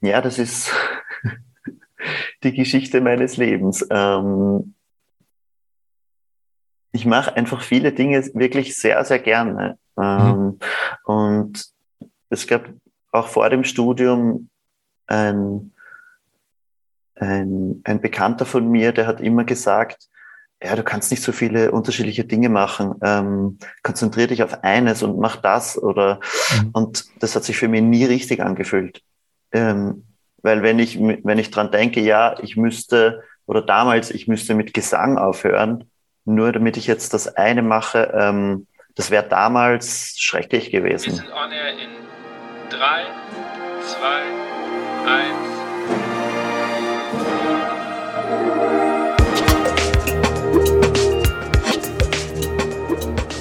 ja, das ist die Geschichte meines Lebens. Ähm, ich mache einfach viele Dinge wirklich sehr, sehr gerne. Ähm, mhm. Und es gab auch vor dem Studium ein, ein, ein Bekannter von mir, der hat immer gesagt, ja, du kannst nicht so viele unterschiedliche Dinge machen. Ähm, konzentrier dich auf eines und mach das oder mhm. und das hat sich für mich nie richtig angefühlt. Ähm, weil wenn ich, wenn ich dran denke, ja, ich müsste, oder damals, ich müsste mit Gesang aufhören, nur damit ich jetzt das eine mache, ähm, das wäre damals schrecklich gewesen. Wir sind on air in 3, 2,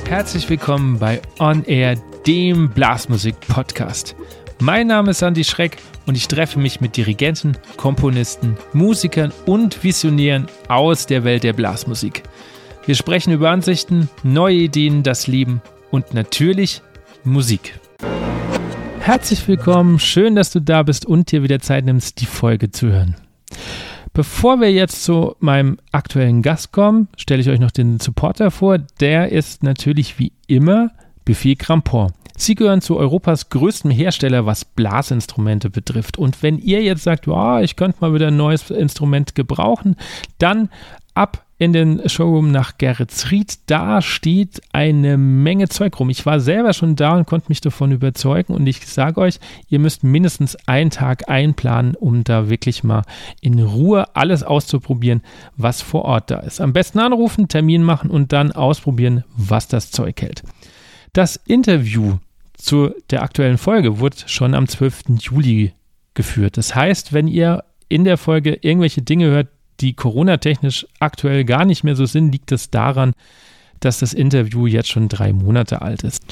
1. Herzlich willkommen bei On Air, dem Blasmusik-Podcast. Mein Name ist Andy Schreck und ich treffe mich mit Dirigenten, Komponisten, Musikern und Visionären aus der Welt der Blasmusik. Wir sprechen über Ansichten, neue Ideen, das Leben und natürlich Musik. Herzlich willkommen, schön, dass du da bist und dir wieder Zeit nimmst, die Folge zu hören. Bevor wir jetzt zu meinem aktuellen Gast kommen, stelle ich euch noch den Supporter vor. Der ist natürlich wie immer Buffet Crampon. Sie gehören zu Europas größtem Hersteller, was Blasinstrumente betrifft. Und wenn ihr jetzt sagt, oh, ich könnte mal wieder ein neues Instrument gebrauchen, dann ab in den Showroom nach Geretsried. Da steht eine Menge Zeug rum. Ich war selber schon da und konnte mich davon überzeugen. Und ich sage euch, ihr müsst mindestens einen Tag einplanen, um da wirklich mal in Ruhe alles auszuprobieren, was vor Ort da ist. Am besten anrufen, Termin machen und dann ausprobieren, was das Zeug hält. Das Interview zu der aktuellen Folge wurde schon am 12. Juli geführt. Das heißt, wenn ihr in der Folge irgendwelche Dinge hört, die Corona-technisch aktuell gar nicht mehr so sind, liegt es daran, dass das Interview jetzt schon drei Monate alt ist.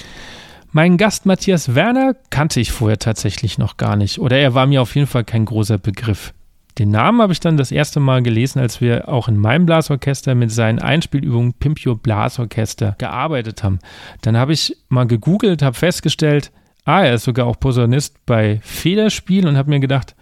Meinen Gast Matthias Werner kannte ich vorher tatsächlich noch gar nicht oder er war mir auf jeden Fall kein großer Begriff. Den Namen habe ich dann das erste Mal gelesen, als wir auch in meinem Blasorchester mit seinen Einspielübungen Pimpio Blasorchester gearbeitet haben. Dann habe ich mal gegoogelt, habe festgestellt, ah, er ist sogar auch Posaunist bei Federspiel und habe mir gedacht,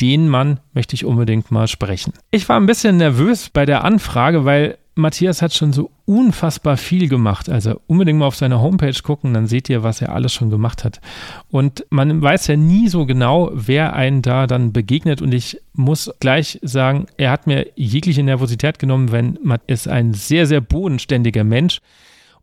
den Mann möchte ich unbedingt mal sprechen. Ich war ein bisschen nervös bei der Anfrage, weil Matthias hat schon so unfassbar viel gemacht. Also unbedingt mal auf seine Homepage gucken, dann seht ihr, was er alles schon gemacht hat. Und man weiß ja nie so genau, wer einen da dann begegnet. Und ich muss gleich sagen, er hat mir jegliche Nervosität genommen, wenn man ist ein sehr, sehr bodenständiger Mensch.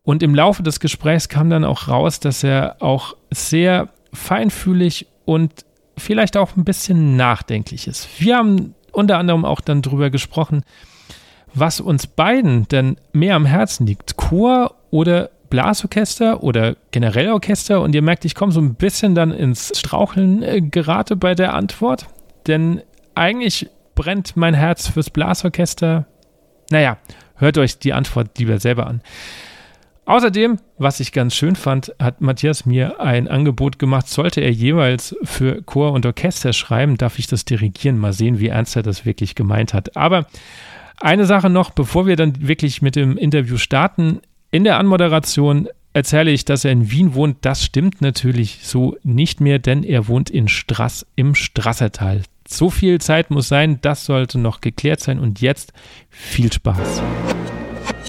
Und im Laufe des Gesprächs kam dann auch raus, dass er auch sehr feinfühlig und vielleicht auch ein bisschen nachdenklich ist. Wir haben unter anderem auch dann drüber gesprochen, was uns beiden denn mehr am Herzen liegt. Chor oder Blasorchester oder generell Orchester und ihr merkt, ich komme so ein bisschen dann ins Straucheln äh, gerate bei der Antwort, denn eigentlich brennt mein Herz fürs Blasorchester. Naja, hört euch die Antwort lieber selber an. Außerdem, was ich ganz schön fand, hat Matthias mir ein Angebot gemacht, sollte er jeweils für Chor und Orchester schreiben, darf ich das dirigieren. Mal sehen, wie ernst er das wirklich gemeint hat. Aber eine Sache noch, bevor wir dann wirklich mit dem Interview starten. In der Anmoderation erzähle ich, dass er in Wien wohnt. Das stimmt natürlich so nicht mehr, denn er wohnt in Strass im Strassertal. So viel Zeit muss sein, das sollte noch geklärt sein. Und jetzt viel Spaß.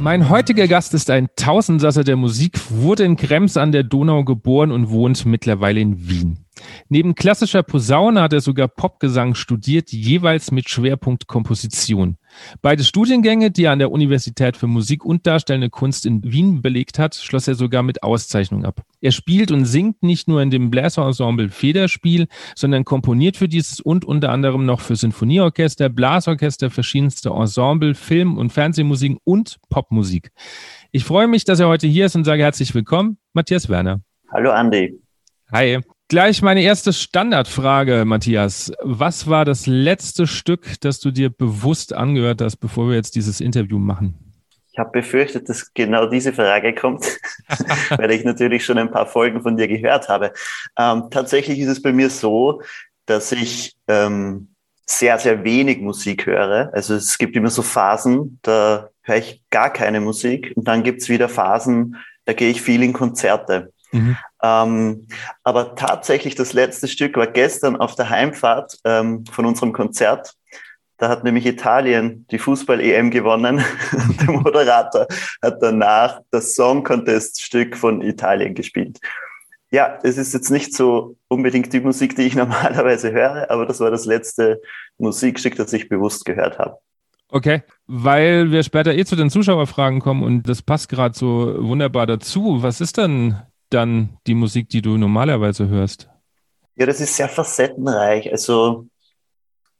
Mein heutiger Gast ist ein Tausendsasser der Musik, wurde in Krems an der Donau geboren und wohnt mittlerweile in Wien. Neben klassischer Posaune hat er sogar Popgesang studiert, jeweils mit Schwerpunkt Komposition. Beide Studiengänge, die er an der Universität für Musik und Darstellende Kunst in Wien belegt hat, schloss er sogar mit Auszeichnung ab. Er spielt und singt nicht nur in dem Bläserensemble Federspiel, sondern komponiert für dieses und unter anderem noch für Sinfonieorchester, Blasorchester, verschiedenste Ensemble, Film- und Fernsehmusik und Popmusik. Ich freue mich, dass er heute hier ist und sage herzlich willkommen, Matthias Werner. Hallo Andi. Hi. Gleich meine erste Standardfrage, Matthias. Was war das letzte Stück, das du dir bewusst angehört hast, bevor wir jetzt dieses Interview machen? Ich habe befürchtet, dass genau diese Frage kommt, weil ich natürlich schon ein paar Folgen von dir gehört habe. Ähm, tatsächlich ist es bei mir so, dass ich ähm, sehr, sehr wenig Musik höre. Also es gibt immer so Phasen, da höre ich gar keine Musik und dann gibt es wieder Phasen, da gehe ich viel in Konzerte. Mhm. Ähm, aber tatsächlich das letzte Stück war gestern auf der Heimfahrt ähm, von unserem Konzert. Da hat nämlich Italien die Fußball-EM gewonnen. der Moderator hat danach das Song Contest-Stück von Italien gespielt. Ja, es ist jetzt nicht so unbedingt die Musik, die ich normalerweise höre, aber das war das letzte Musikstück, das ich bewusst gehört habe. Okay, weil wir später eh zu den Zuschauerfragen kommen und das passt gerade so wunderbar dazu. Was ist denn dann die Musik, die du normalerweise hörst? Ja, das ist sehr facettenreich. Also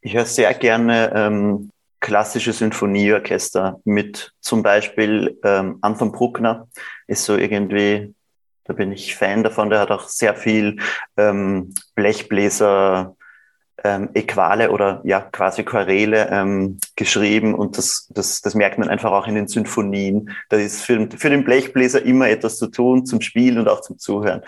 ich höre sehr gerne ähm, klassische Sinfonieorchester mit zum Beispiel ähm, Anton Bruckner ist so irgendwie, da bin ich Fan davon, der hat auch sehr viel ähm, Blechbläser ähm, Äquale oder ja quasi Choräle ähm, geschrieben und das, das, das merkt man einfach auch in den Symphonien. Da ist für, für den Blechbläser immer etwas zu tun zum Spielen und auch zum Zuhören.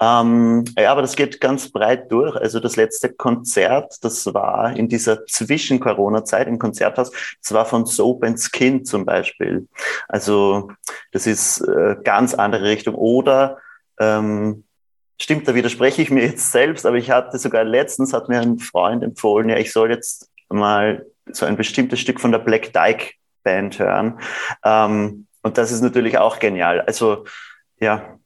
Ähm, ja, aber das geht ganz breit durch. Also das letzte Konzert, das war in dieser Zwischen-Corona-Zeit im Konzerthaus, das war von Soap and Skin zum Beispiel. Also das ist äh, ganz andere Richtung. Oder ähm, Stimmt, da widerspreche ich mir jetzt selbst, aber ich hatte sogar letztens, hat mir ein Freund empfohlen, ja, ich soll jetzt mal so ein bestimmtes Stück von der Black Dyke Band hören. Ähm, und das ist natürlich auch genial. Also, ja,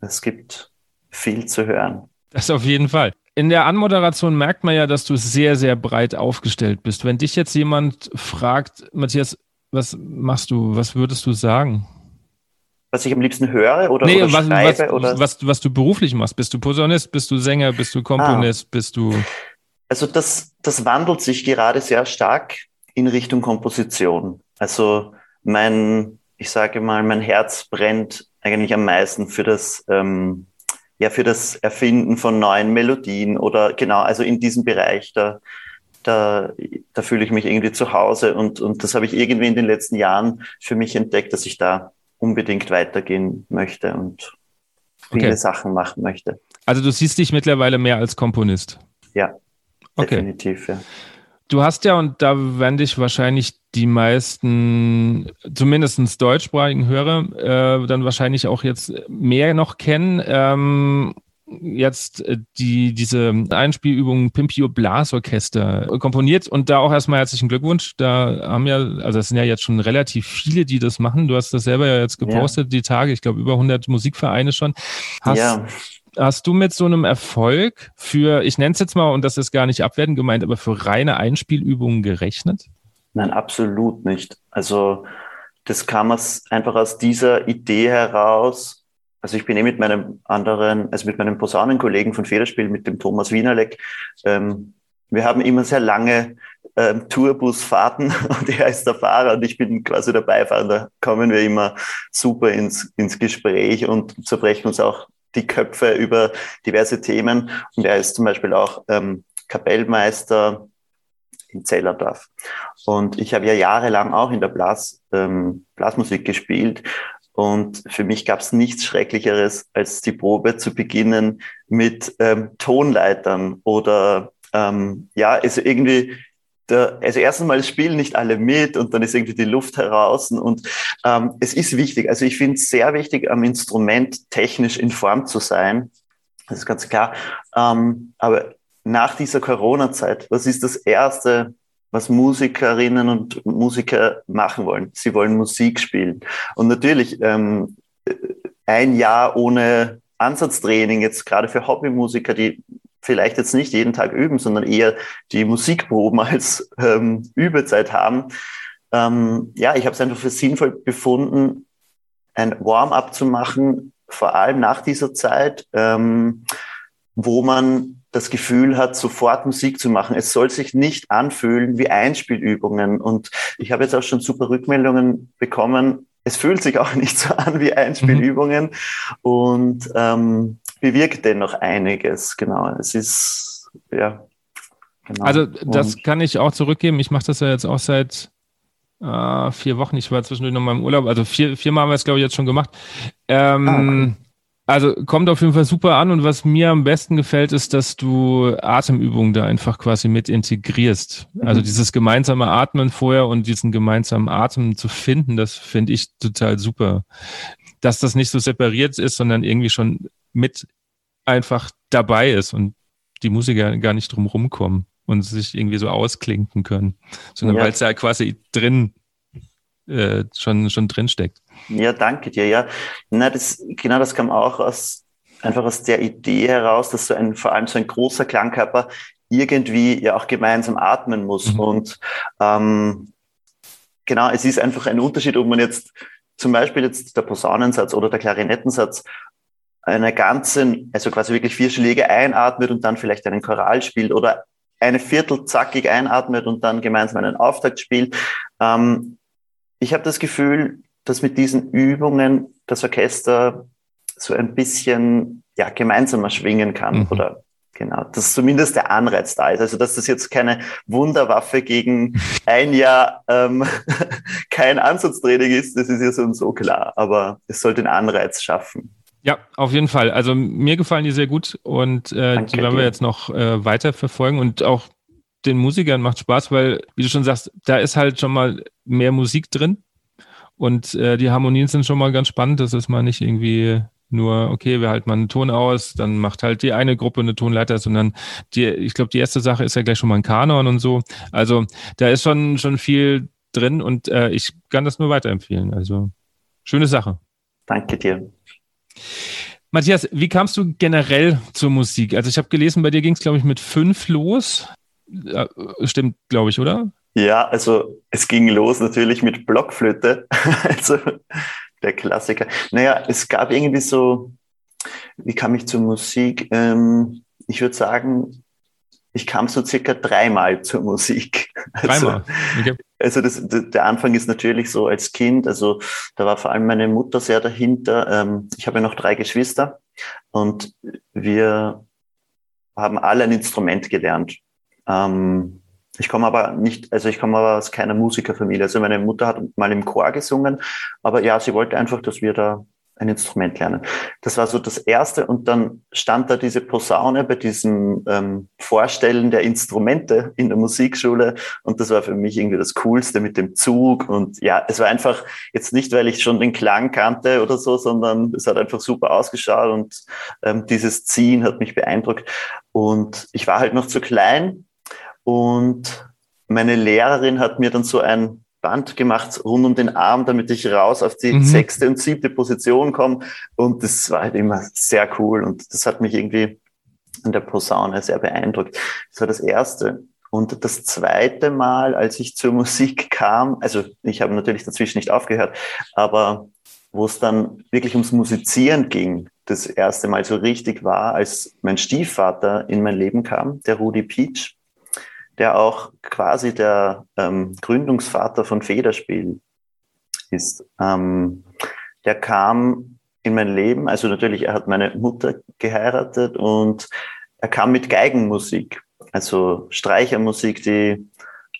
es gibt viel zu hören. Das auf jeden Fall. In der Anmoderation merkt man ja, dass du sehr, sehr breit aufgestellt bist. Wenn dich jetzt jemand fragt, Matthias, was machst du, was würdest du sagen? Was ich am liebsten höre oder, nee, oder was, schreibe? Was, oder? Was, was du beruflich machst. Bist du Posaunist, bist du Sänger, bist du Komponist, ah. bist du... Also das, das wandelt sich gerade sehr stark in Richtung Komposition. Also mein, ich sage mal, mein Herz brennt eigentlich am meisten für das, ähm, ja, für das Erfinden von neuen Melodien oder genau, also in diesem Bereich, da, da, da fühle ich mich irgendwie zu Hause und, und das habe ich irgendwie in den letzten Jahren für mich entdeckt, dass ich da unbedingt weitergehen möchte und viele okay. Sachen machen möchte. Also du siehst dich mittlerweile mehr als Komponist. Ja, okay. definitiv, ja. Du hast ja, und da werden dich wahrscheinlich die meisten, zumindest deutschsprachigen Hörer, äh, dann wahrscheinlich auch jetzt mehr noch kennen. Ähm, jetzt äh, die, diese Einspielübung Pimpio Blasorchester komponiert und da auch erstmal herzlichen Glückwunsch. Da haben ja, also es sind ja jetzt schon relativ viele, die das machen. Du hast das selber ja jetzt gepostet, ja. die Tage, ich glaube über 100 Musikvereine schon. Hast, ja. Hast du mit so einem Erfolg für, ich nenne es jetzt mal, und das ist gar nicht abwertend gemeint, aber für reine Einspielübungen gerechnet? Nein, absolut nicht. Also das kam aus, einfach aus dieser Idee heraus, also ich bin eh mit meinem anderen, also mit meinem Posaunenkollegen von Federspiel, mit dem Thomas Wienerleck, ähm, wir haben immer sehr lange ähm, Tourbusfahrten und er ist der Fahrer und ich bin quasi der Beifahrer. Da kommen wir immer super ins, ins Gespräch und zerbrechen uns auch die Köpfe über diverse Themen. Und er ist zum Beispiel auch ähm, Kapellmeister in Zellerdorf. Und ich habe ja jahrelang auch in der Blas, ähm, Blasmusik gespielt und für mich gab es nichts Schrecklicheres, als die Probe zu beginnen mit ähm, Tonleitern oder ähm, ja, also irgendwie, der, also erstens mal spielen nicht alle mit und dann ist irgendwie die Luft heraus und ähm, es ist wichtig. Also ich finde es sehr wichtig, am Instrument technisch in Form zu sein. Das ist ganz klar. Ähm, aber nach dieser Corona-Zeit, was ist das Erste, was Musikerinnen und Musiker machen wollen. Sie wollen Musik spielen. Und natürlich ähm, ein Jahr ohne Ansatztraining, jetzt gerade für Hobbymusiker, die vielleicht jetzt nicht jeden Tag üben, sondern eher die Musikproben als ähm, Übezeit haben. Ähm, ja, ich habe es einfach für sinnvoll befunden, ein Warm-up zu machen, vor allem nach dieser Zeit, ähm, wo man das Gefühl hat, sofort Musik zu machen. Es soll sich nicht anfühlen wie Einspielübungen. Und ich habe jetzt auch schon super Rückmeldungen bekommen. Es fühlt sich auch nicht so an wie Einspielübungen mhm. und ähm, bewirkt dennoch einiges. Genau. Es ist, ja. Genau. Also das und, kann ich auch zurückgeben. Ich mache das ja jetzt auch seit äh, vier Wochen. Ich war zwischendurch noch mal im Urlaub. Also vier, viermal haben wir es, glaube ich, jetzt schon gemacht. Ähm, ah, okay also kommt auf jeden Fall super an und was mir am besten gefällt, ist, dass du Atemübungen da einfach quasi mit integrierst. Mhm. Also dieses gemeinsame Atmen vorher und diesen gemeinsamen Atem zu finden, das finde ich total super. dass das nicht so separiert ist, sondern irgendwie schon mit einfach dabei ist und die Musiker gar nicht drum rumkommen und sich irgendwie so ausklinken können, sondern ja. weil es ja quasi drin äh, schon, schon drin steckt. Ja, danke dir. Ja, na, das, genau das kam auch aus, einfach aus der Idee heraus, dass so ein, vor allem so ein großer Klangkörper irgendwie ja auch gemeinsam atmen muss. Mhm. Und ähm, genau, es ist einfach ein Unterschied, ob man jetzt zum Beispiel jetzt der Posaunensatz oder der Klarinettensatz eine ganzen, also quasi wirklich vier Schläge einatmet und dann vielleicht einen Choral spielt oder eine Viertel zackig einatmet und dann gemeinsam einen Auftakt spielt. Ähm, ich habe das Gefühl, dass mit diesen Übungen das Orchester so ein bisschen ja, gemeinsamer schwingen kann mhm. oder genau, dass zumindest der Anreiz da ist. Also dass das jetzt keine Wunderwaffe gegen ein Jahr ähm, kein Ansatztraining ist, das ist ja so und so klar, aber es soll den Anreiz schaffen. Ja, auf jeden Fall. Also mir gefallen die sehr gut und äh, die werden wir jetzt noch äh, weiter verfolgen und auch den Musikern macht Spaß, weil, wie du schon sagst, da ist halt schon mal mehr Musik drin und äh, die Harmonien sind schon mal ganz spannend. Das ist mal nicht irgendwie nur, okay, wir halten mal einen Ton aus, dann macht halt die eine Gruppe eine Tonleiter, sondern die, ich glaube, die erste Sache ist ja gleich schon mal ein Kanon und so. Also da ist schon, schon viel drin und äh, ich kann das nur weiterempfehlen. Also schöne Sache. Danke dir. Matthias, wie kamst du generell zur Musik? Also ich habe gelesen, bei dir ging es, glaube ich, mit fünf los. Stimmt, glaube ich, oder? Ja, also es ging los natürlich mit Blockflöte, also der Klassiker. Naja, es gab irgendwie so, wie kam ich zur Musik? Ähm, ich würde sagen, ich kam so circa dreimal zur Musik. Also, dreimal? Okay. Also das, der Anfang ist natürlich so als Kind, also da war vor allem meine Mutter sehr dahinter. Ähm, ich habe ja noch drei Geschwister und wir haben alle ein Instrument gelernt. Ähm, ich komme aber nicht, also ich komme aber aus keiner Musikerfamilie. Also meine Mutter hat mal im Chor gesungen, aber ja, sie wollte einfach, dass wir da ein Instrument lernen. Das war so das Erste und dann stand da diese Posaune bei diesem ähm, Vorstellen der Instrumente in der Musikschule und das war für mich irgendwie das Coolste mit dem Zug und ja, es war einfach jetzt nicht, weil ich schon den Klang kannte oder so, sondern es hat einfach super ausgeschaut und ähm, dieses Ziehen hat mich beeindruckt und ich war halt noch zu klein und meine Lehrerin hat mir dann so ein Band gemacht rund um den Arm, damit ich raus auf die mhm. sechste und siebte Position komme. Und das war halt immer sehr cool. Und das hat mich irgendwie an der Posaune sehr beeindruckt. Das war das erste. Und das zweite Mal, als ich zur Musik kam, also ich habe natürlich dazwischen nicht aufgehört, aber wo es dann wirklich ums Musizieren ging, das erste Mal so richtig war, als mein Stiefvater in mein Leben kam, der Rudi Peach der auch quasi der ähm, Gründungsvater von Federspiel ist. Ähm, der kam in mein Leben, also natürlich, er hat meine Mutter geheiratet und er kam mit Geigenmusik, also Streichermusik, die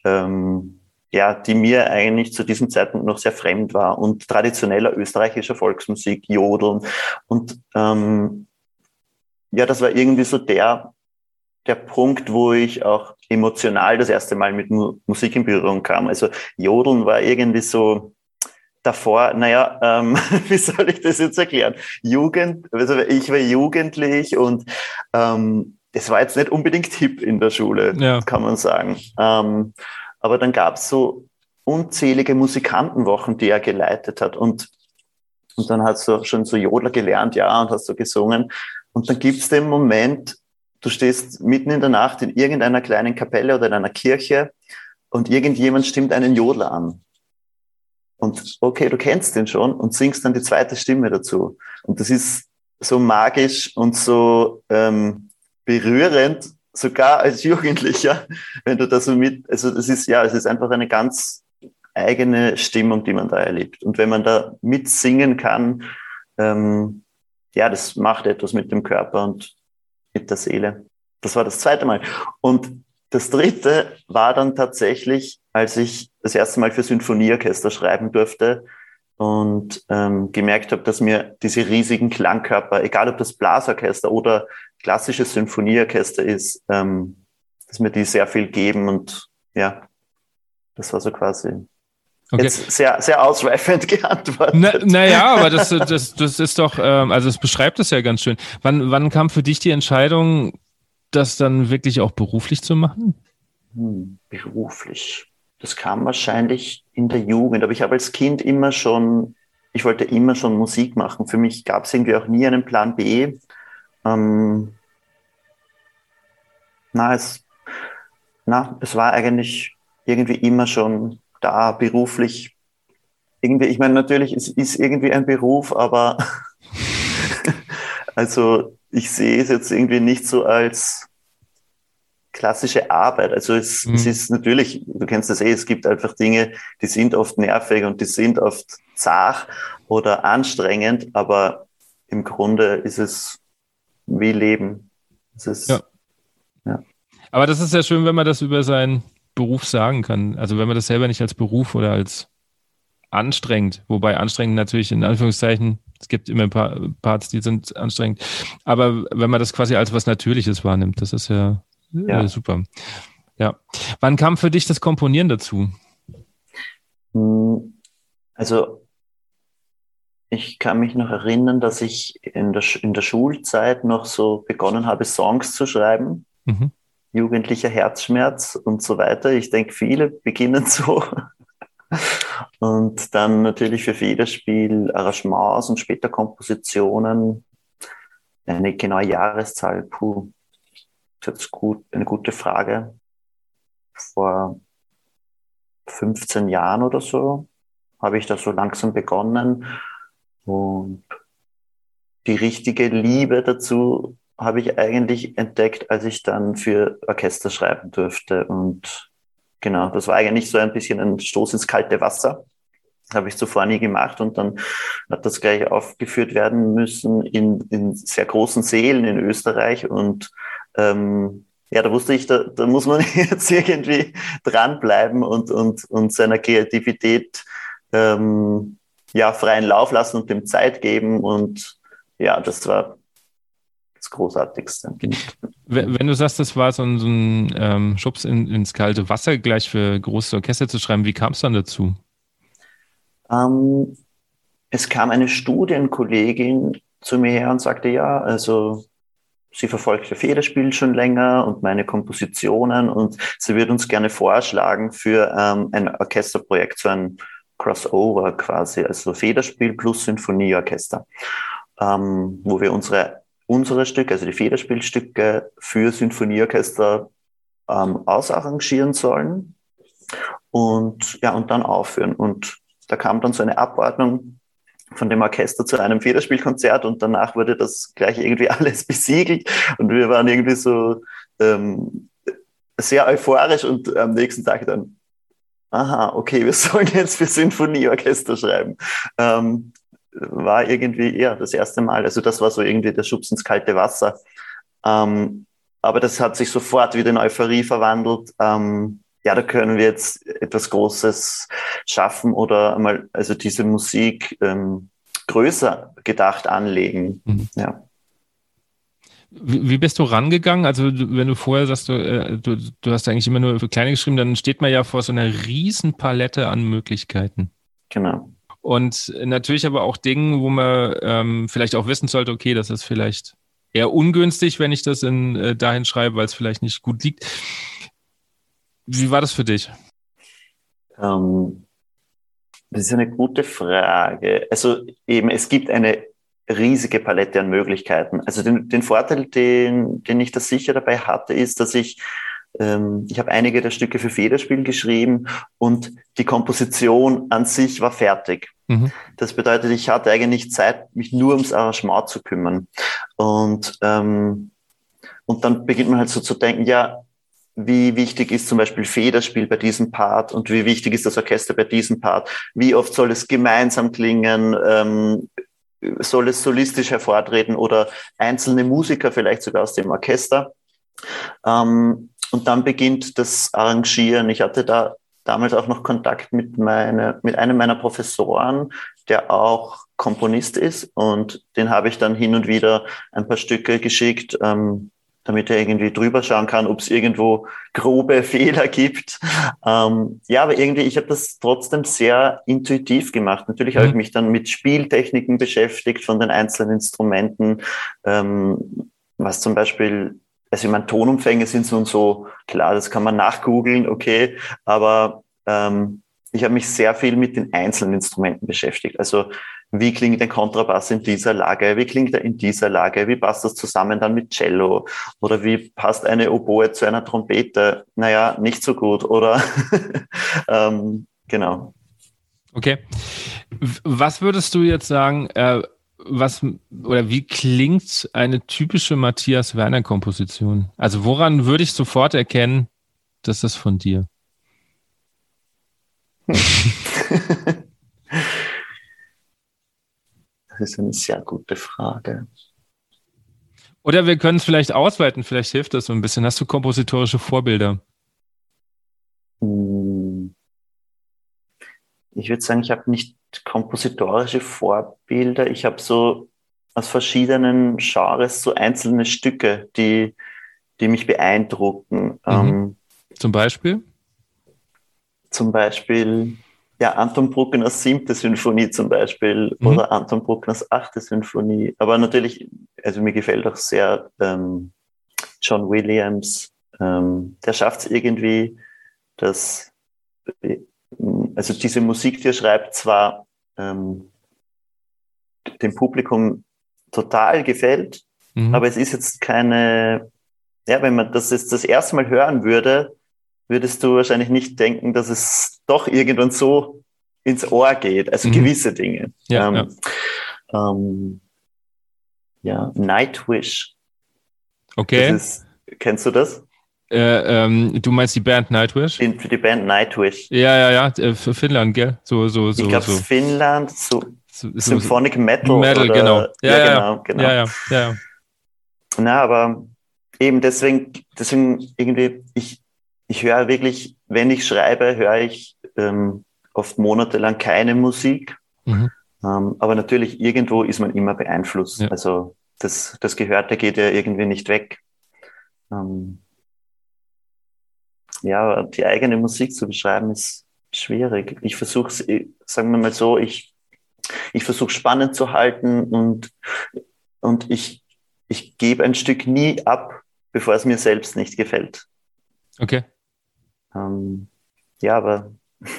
ähm, ja, die mir eigentlich zu diesem Zeitpunkt noch sehr fremd war und traditioneller österreichischer Volksmusik, Jodeln und ähm, ja, das war irgendwie so der der Punkt, wo ich auch emotional das erste Mal mit Musik in Berührung kam. Also Jodeln war irgendwie so davor, naja, ähm, wie soll ich das jetzt erklären? Jugend, also ich war jugendlich und ähm, es war jetzt nicht unbedingt hip in der Schule, ja. kann man sagen. Ähm, aber dann gab es so unzählige Musikantenwochen, die er geleitet hat. Und, und dann hast du schon so Jodler gelernt, ja, und hast so gesungen. Und dann gibt es den Moment, du stehst mitten in der Nacht in irgendeiner kleinen Kapelle oder in einer Kirche und irgendjemand stimmt einen Jodler an. Und okay, du kennst den schon und singst dann die zweite Stimme dazu. Und das ist so magisch und so ähm, berührend, sogar als Jugendlicher, wenn du da so mit, also das ist ja, es ist einfach eine ganz eigene Stimmung, die man da erlebt. Und wenn man da mitsingen kann, ähm, ja, das macht etwas mit dem Körper und mit der Seele. Das war das zweite Mal. Und das dritte war dann tatsächlich, als ich das erste Mal für Sinfonieorchester schreiben durfte und ähm, gemerkt habe, dass mir diese riesigen Klangkörper, egal ob das Blasorchester oder klassisches Sinfonieorchester ist, ähm, dass mir die sehr viel geben und ja, das war so quasi Okay. Jetzt sehr, sehr ausreifend geantwortet. Na, naja, aber das, das, das ist doch, ähm, also es beschreibt es ja ganz schön. Wann, wann kam für dich die Entscheidung, das dann wirklich auch beruflich zu machen? Hm, beruflich. Das kam wahrscheinlich in der Jugend, aber ich habe als Kind immer schon, ich wollte immer schon Musik machen. Für mich gab es irgendwie auch nie einen Plan B. Ähm, na, es, na, es war eigentlich irgendwie immer schon da beruflich. Irgendwie, ich meine, natürlich, es ist irgendwie ein Beruf, aber also ich sehe es jetzt irgendwie nicht so als klassische Arbeit. Also es, mhm. es ist natürlich, du kennst das eh, es gibt einfach Dinge, die sind oft nervig und die sind oft zart oder anstrengend, aber im Grunde ist es wie Leben. Es ist, ja. ja. Aber das ist ja schön, wenn man das über seinen Beruf sagen kann. Also wenn man das selber nicht als Beruf oder als anstrengend, wobei anstrengend natürlich in Anführungszeichen, es gibt immer ein paar Parts, die sind anstrengend, aber wenn man das quasi als was Natürliches wahrnimmt, das ist ja, ja. super. Ja. Wann kam für dich das Komponieren dazu? Hm, also ich kann mich noch erinnern, dass ich in der, in der Schulzeit noch so begonnen habe, Songs zu schreiben. Mhm jugendlicher Herzschmerz und so weiter. Ich denke, viele beginnen so. Und dann natürlich für Federspiel Arrangements und später Kompositionen. Eine genaue Jahreszahl, puh, das ist gut, eine gute Frage. Vor 15 Jahren oder so habe ich da so langsam begonnen und die richtige Liebe dazu habe ich eigentlich entdeckt, als ich dann für Orchester schreiben durfte. Und genau, das war eigentlich so ein bisschen ein Stoß ins kalte Wasser. Habe ich zuvor nie gemacht und dann hat das gleich aufgeführt werden müssen in, in sehr großen Sälen in Österreich. Und ähm, ja, da wusste ich, da, da muss man jetzt irgendwie dranbleiben und, und, und seiner Kreativität ähm, ja, freien Lauf lassen und dem Zeit geben. Und ja, das war das Großartigste. Wenn du sagst, das war so ein, so ein ähm, Schubs in, ins kalte Wasser, gleich für große Orchester zu schreiben, wie kam es dann dazu? Ähm, es kam eine Studienkollegin zu mir her und sagte, ja, also sie verfolgt das Federspiel schon länger und meine Kompositionen und sie würde uns gerne vorschlagen für ähm, ein Orchesterprojekt, so ein Crossover quasi, also Federspiel plus Sinfonieorchester, ähm, wo wir unsere unsere Stücke, also die Federspielstücke für Sinfonieorchester ähm, ausarrangieren sollen und ja, und dann aufführen. Und da kam dann so eine Abordnung von dem Orchester zu einem Federspielkonzert und danach wurde das gleich irgendwie alles besiegelt und wir waren irgendwie so ähm, sehr euphorisch und am nächsten Tag dann, aha, okay, wir sollen jetzt für Sinfonieorchester schreiben. Ähm, war irgendwie ja das erste Mal. Also das war so irgendwie der Schubs ins kalte Wasser. Ähm, aber das hat sich sofort wieder in Euphorie verwandelt. Ähm, ja, da können wir jetzt etwas Großes schaffen oder mal also diese Musik ähm, größer gedacht anlegen. Mhm. Ja. Wie, wie, bist du rangegangen? Also wenn du vorher sagst, du, äh, du, du hast eigentlich immer nur für kleine geschrieben, dann steht man ja vor so einer riesen Palette an Möglichkeiten. Genau. Und natürlich aber auch Dingen, wo man ähm, vielleicht auch wissen sollte, okay, das ist vielleicht eher ungünstig, wenn ich das in, äh, dahin schreibe, weil es vielleicht nicht gut liegt. Wie war das für dich? Ähm, das ist eine gute Frage. Also eben, es gibt eine riesige Palette an Möglichkeiten. Also den, den Vorteil, den, den ich da sicher dabei hatte, ist, dass ich ähm, ich habe einige der Stücke für Federspiel geschrieben und die Komposition an sich war fertig. Mhm. Das bedeutet, ich hatte eigentlich Zeit, mich nur ums Arrangement zu kümmern. Und, ähm, und dann beginnt man halt so zu denken, ja, wie wichtig ist zum Beispiel Federspiel bei diesem Part und wie wichtig ist das Orchester bei diesem Part? Wie oft soll es gemeinsam klingen? Ähm, soll es solistisch hervortreten oder einzelne Musiker vielleicht sogar aus dem Orchester? Ähm, und dann beginnt das Arrangieren. Ich hatte da damals auch noch Kontakt mit, meine, mit einem meiner Professoren, der auch Komponist ist. Und den habe ich dann hin und wieder ein paar Stücke geschickt. Ähm, damit er irgendwie drüber schauen kann, ob es irgendwo grobe Fehler gibt. Ähm, ja, aber irgendwie, ich habe das trotzdem sehr intuitiv gemacht. Natürlich mhm. habe ich mich dann mit Spieltechniken beschäftigt von den einzelnen Instrumenten, ähm, was zum Beispiel, also ich meine, Tonumfänge sind so und so, klar, das kann man nachgoogeln, okay, aber ähm, ich habe mich sehr viel mit den einzelnen Instrumenten beschäftigt. Also wie klingt ein Kontrabass in dieser Lage, wie klingt er in dieser Lage, wie passt das zusammen dann mit Cello oder wie passt eine Oboe zu einer Trompete? Naja, nicht so gut, oder? ähm, genau. Okay. Was würdest du jetzt sagen, äh, was oder wie klingt eine typische Matthias Werner Komposition? Also woran würde ich sofort erkennen, dass das von dir? Das ist eine sehr gute Frage. Oder wir können es vielleicht ausweiten, vielleicht hilft das so ein bisschen. Hast du kompositorische Vorbilder? Hm. Ich würde sagen, ich habe nicht kompositorische Vorbilder. Ich habe so aus verschiedenen Genres so einzelne Stücke, die, die mich beeindrucken. Mhm. Ähm, zum Beispiel? Zum Beispiel ja, Anton Bruckners siebte Sinfonie zum Beispiel mhm. oder Anton Bruckners achte Sinfonie. Aber natürlich, also mir gefällt auch sehr ähm, John Williams. Ähm, der schafft es irgendwie, dass also diese Musik, die er schreibt, zwar ähm, dem Publikum total gefällt, mhm. aber es ist jetzt keine, ja, wenn man das jetzt das erste Mal hören würde, würdest du wahrscheinlich nicht denken, dass es doch irgendwann so ins Ohr geht, also mhm. gewisse Dinge. Ja, ähm, ja. Ähm, ja, Nightwish. Okay. Ist, kennst du das? Äh, ähm, du meinst die Band Nightwish? Die, die Band Nightwish. Ja, ja, ja, äh, für Finnland, gell? So, so, so. Ich glaube, so. Finnland, so, so, Symphonic Metal. Metal, oder, genau. Ja, ja, genau, genau. Ja, ja, ja. Na, aber eben deswegen, deswegen irgendwie, ich, ich höre wirklich, wenn ich schreibe, höre ich ähm, oft monatelang keine Musik. Mhm. Ähm, aber natürlich, irgendwo ist man immer beeinflusst. Ja. Also das, das Gehörte geht ja irgendwie nicht weg. Ähm, ja, die eigene Musik zu beschreiben ist schwierig. Ich versuche es, sagen wir mal so, ich, ich versuche spannend zu halten und, und ich, ich gebe ein Stück nie ab, bevor es mir selbst nicht gefällt. Okay. Ähm, ja, aber.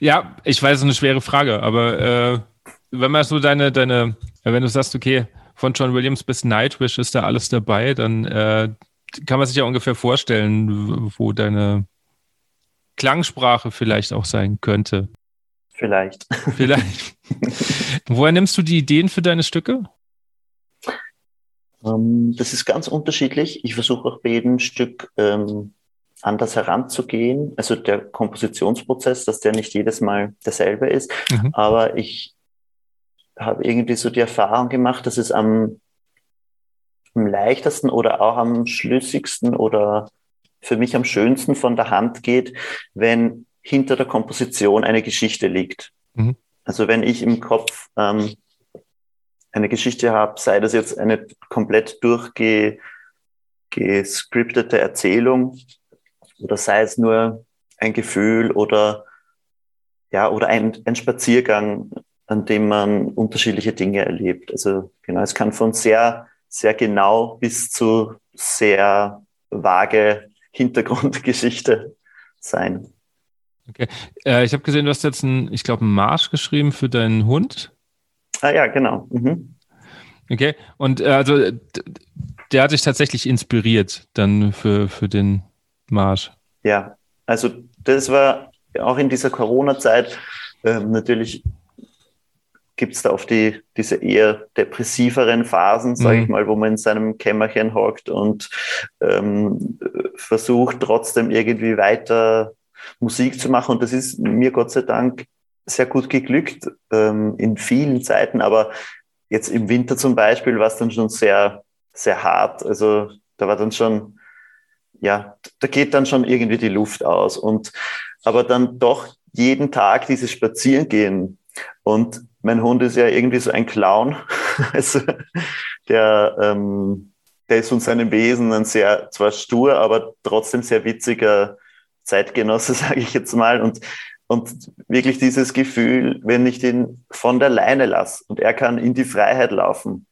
Ja, ich weiß, es ist eine schwere Frage, aber äh, wenn man so deine, deine, wenn du sagst, okay, von John Williams bis Nightwish ist da alles dabei, dann äh, kann man sich ja ungefähr vorstellen, wo deine Klangsprache vielleicht auch sein könnte. Vielleicht. Vielleicht. Woher nimmst du die Ideen für deine Stücke? Ähm, das ist ganz unterschiedlich. Ich versuche auch bei jedem Stück ähm, anders heranzugehen. Also der Kompositionsprozess, dass der nicht jedes Mal derselbe ist. Mhm. Aber ich habe irgendwie so die Erfahrung gemacht, dass es am, am leichtesten oder auch am schlüssigsten oder für mich am schönsten von der Hand geht, wenn hinter der Komposition eine Geschichte liegt. Mhm. Also wenn ich im Kopf ähm, eine Geschichte habe, sei das jetzt eine komplett durchgescriptete Erzählung oder sei es nur ein Gefühl oder ja, oder ein, ein Spaziergang, an dem man unterschiedliche Dinge erlebt. Also genau, es kann von sehr, sehr genau bis zu sehr vage Hintergrundgeschichte sein. Okay. Äh, ich habe gesehen, du hast jetzt einen, ich glaube, einen Marsch geschrieben für deinen Hund. Ah ja, genau. Mhm. Okay. Und äh, also der hat dich tatsächlich inspiriert dann für, für den Marsch. Ja, also das war auch in dieser Corona-Zeit ähm, natürlich gibt es da oft die, diese eher depressiveren Phasen, sage mhm. ich mal, wo man in seinem Kämmerchen hockt und ähm, versucht trotzdem irgendwie weiter Musik zu machen. Und das ist mir Gott sei Dank sehr gut geglückt ähm, in vielen Zeiten. Aber jetzt im Winter zum Beispiel war es dann schon sehr, sehr hart. Also da war dann schon ja, da geht dann schon irgendwie die Luft aus. Und aber dann doch jeden Tag dieses Spazierengehen. Und mein Hund ist ja irgendwie so ein Clown, also der, ähm, der ist uns seinem Wesen ein sehr, zwar stur, aber trotzdem sehr witziger Zeitgenosse, sage ich jetzt mal. Und, und wirklich dieses Gefühl, wenn ich den von der Leine lasse und er kann in die Freiheit laufen,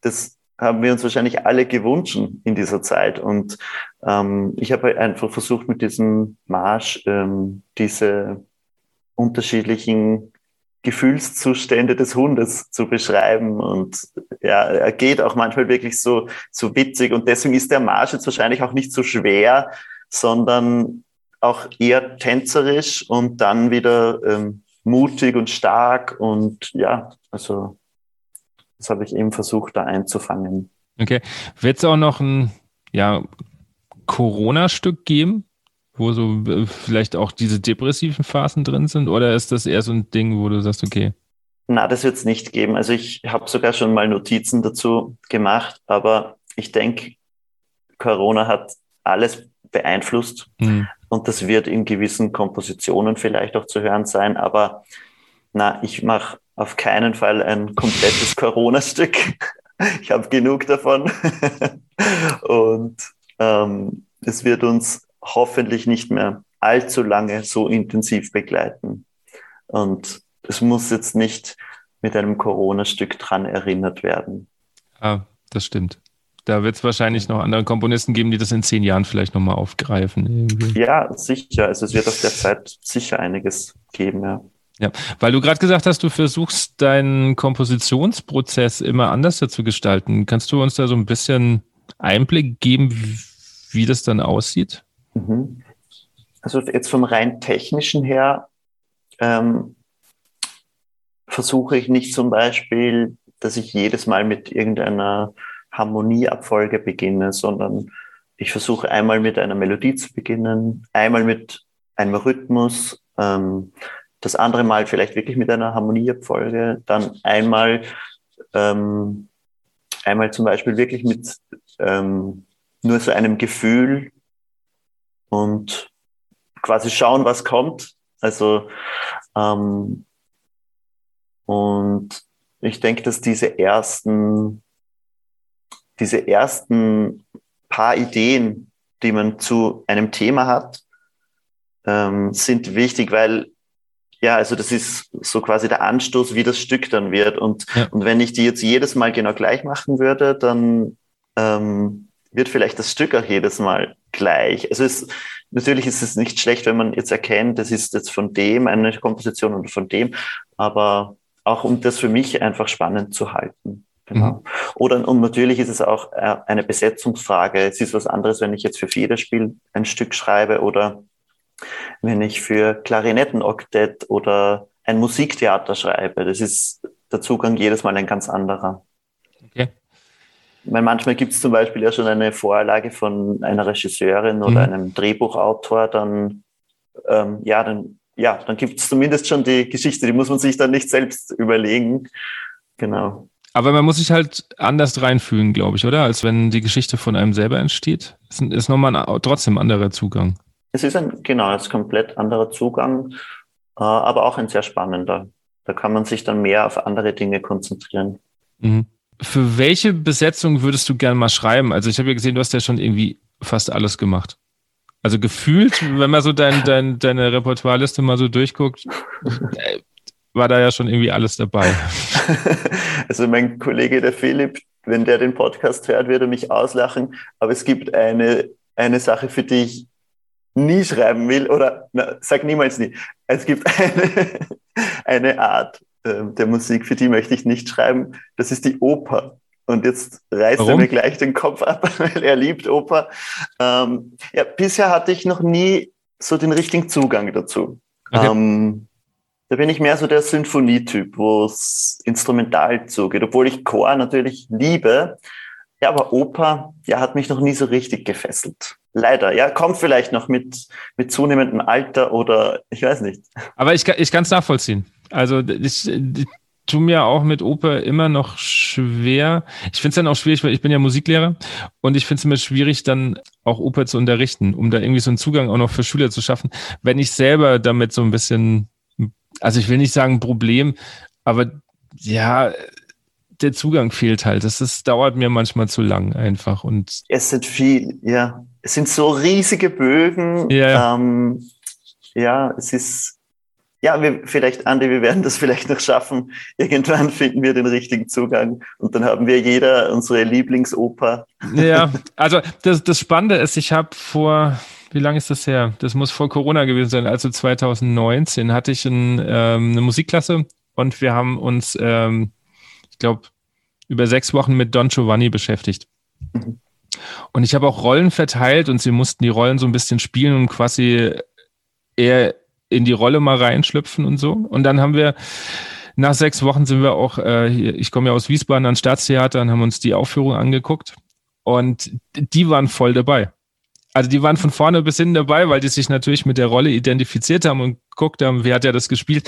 das haben wir uns wahrscheinlich alle gewünscht in dieser Zeit. Und ähm, ich habe einfach versucht, mit diesem Marsch ähm, diese unterschiedlichen Gefühlszustände des Hundes zu beschreiben. Und ja, er geht auch manchmal wirklich so, so witzig. Und deswegen ist der Marsch jetzt wahrscheinlich auch nicht so schwer, sondern auch eher tänzerisch und dann wieder ähm, mutig und stark. Und ja, also das habe ich eben versucht, da einzufangen. Okay. Wird es auch noch ein ja, Corona-Stück geben, wo so äh, vielleicht auch diese depressiven Phasen drin sind? Oder ist das eher so ein Ding, wo du sagst, okay? Na, das wird es nicht geben. Also ich habe sogar schon mal Notizen dazu gemacht, aber ich denke, Corona hat alles beeinflusst mhm. und das wird in gewissen Kompositionen vielleicht auch zu hören sein. Aber na, ich mache auf keinen Fall ein komplettes Corona-Stück. Ich habe genug davon. Und ähm, es wird uns hoffentlich nicht mehr allzu lange so intensiv begleiten. Und es muss jetzt nicht mit einem Corona-Stück dran erinnert werden. Ah, das stimmt. Da wird es wahrscheinlich noch andere Komponisten geben, die das in zehn Jahren vielleicht nochmal aufgreifen. Irgendwie. Ja, sicher. Also es wird auf der Zeit sicher einiges geben, ja. Ja, weil du gerade gesagt hast, du versuchst deinen Kompositionsprozess immer anders zu gestalten. Kannst du uns da so ein bisschen Einblick geben, wie, wie das dann aussieht? Mhm. Also jetzt vom rein technischen her ähm, versuche ich nicht zum Beispiel, dass ich jedes Mal mit irgendeiner Harmonieabfolge beginne, sondern ich versuche einmal mit einer Melodie zu beginnen, einmal mit einem Rhythmus, ähm, das andere Mal vielleicht wirklich mit einer Harmonieabfolge, dann einmal, ähm, einmal zum Beispiel wirklich mit ähm, nur so einem Gefühl und quasi schauen, was kommt. Also ähm, und ich denke, dass diese ersten, diese ersten paar Ideen, die man zu einem Thema hat, ähm, sind wichtig, weil ja, also das ist so quasi der Anstoß, wie das Stück dann wird. Und, ja. und wenn ich die jetzt jedes Mal genau gleich machen würde, dann ähm, wird vielleicht das Stück auch jedes Mal gleich. Also es, natürlich ist es nicht schlecht, wenn man jetzt erkennt, das ist jetzt von dem eine Komposition und von dem, aber auch um das für mich einfach spannend zu halten. Genau. Mhm. Oder und natürlich ist es auch äh, eine Besetzungsfrage. Es ist was anderes, wenn ich jetzt für Federspiel ein Stück schreibe oder wenn ich für Klarinettenoktett oder ein Musiktheater schreibe. Das ist der Zugang jedes Mal ein ganz anderer. Okay. Weil manchmal gibt es zum Beispiel ja schon eine Vorlage von einer Regisseurin oder mhm. einem Drehbuchautor, dann ähm, ja, dann ja, dann gibt es zumindest schon die Geschichte, die muss man sich dann nicht selbst überlegen. Genau. Aber man muss sich halt anders reinfühlen, glaube ich, oder? Als wenn die Geschichte von einem selber entsteht. Ist, ist nochmal ein, trotzdem ein anderer Zugang. Es ist ein, genau, es ist komplett anderer Zugang, äh, aber auch ein sehr spannender. Da kann man sich dann mehr auf andere Dinge konzentrieren. Mhm. Für welche Besetzung würdest du gerne mal schreiben? Also ich habe ja gesehen, du hast ja schon irgendwie fast alles gemacht. Also gefühlt, wenn man so dein, dein, deine Repertoireliste mal so durchguckt, äh, war da ja schon irgendwie alles dabei. Also mein Kollege, der Philipp, wenn der den Podcast hört, wird er mich auslachen. Aber es gibt eine, eine Sache, für die ich nie schreiben will, oder na, sag niemals nie. Es gibt eine, eine Art äh, der Musik, für die möchte ich nicht schreiben. Das ist die Oper. Und jetzt reißt Warum? er mir gleich den Kopf ab, weil er liebt Oper. Ähm, ja, bisher hatte ich noch nie so den richtigen Zugang dazu. Okay. Ähm, da bin ich mehr so der Symphonietyp, wo es instrumental zugeht, obwohl ich Chor natürlich liebe. Ja, aber Oper, ja, hat mich noch nie so richtig gefesselt. Leider, ja, kommt vielleicht noch mit, mit zunehmendem Alter oder ich weiß nicht. Aber ich, ich kann es nachvollziehen. Also ich, ich tue mir auch mit Oper immer noch schwer. Ich finde es dann auch schwierig, weil ich bin ja Musiklehrer und ich finde es immer schwierig, dann auch Oper zu unterrichten, um da irgendwie so einen Zugang auch noch für Schüler zu schaffen. Wenn ich selber damit so ein bisschen, also ich will nicht sagen Problem, aber ja, der Zugang fehlt halt. Das ist, dauert mir manchmal zu lang einfach. Und es sind viel, ja. Es sind so riesige Bögen. Ja, ja. Ähm, ja es ist, ja, wir, vielleicht, Andi, wir werden das vielleicht noch schaffen. Irgendwann finden wir den richtigen Zugang und dann haben wir jeder unsere Lieblingsoper. Ja, also das, das Spannende ist, ich habe vor, wie lange ist das her? Das muss vor Corona gewesen sein. Also 2019 hatte ich ein, ähm, eine Musikklasse und wir haben uns, ähm, ich glaube, über sechs Wochen mit Don Giovanni beschäftigt. Mhm. Und ich habe auch Rollen verteilt und sie mussten die Rollen so ein bisschen spielen und quasi eher in die Rolle mal reinschlüpfen und so. Und dann haben wir nach sechs Wochen sind wir auch, äh, ich komme ja aus Wiesbaden ans Staatstheater und haben uns die Aufführung angeguckt. Und die waren voll dabei. Also die waren von vorne bis hinten dabei, weil die sich natürlich mit der Rolle identifiziert haben und geguckt haben, wer hat ja das gespielt.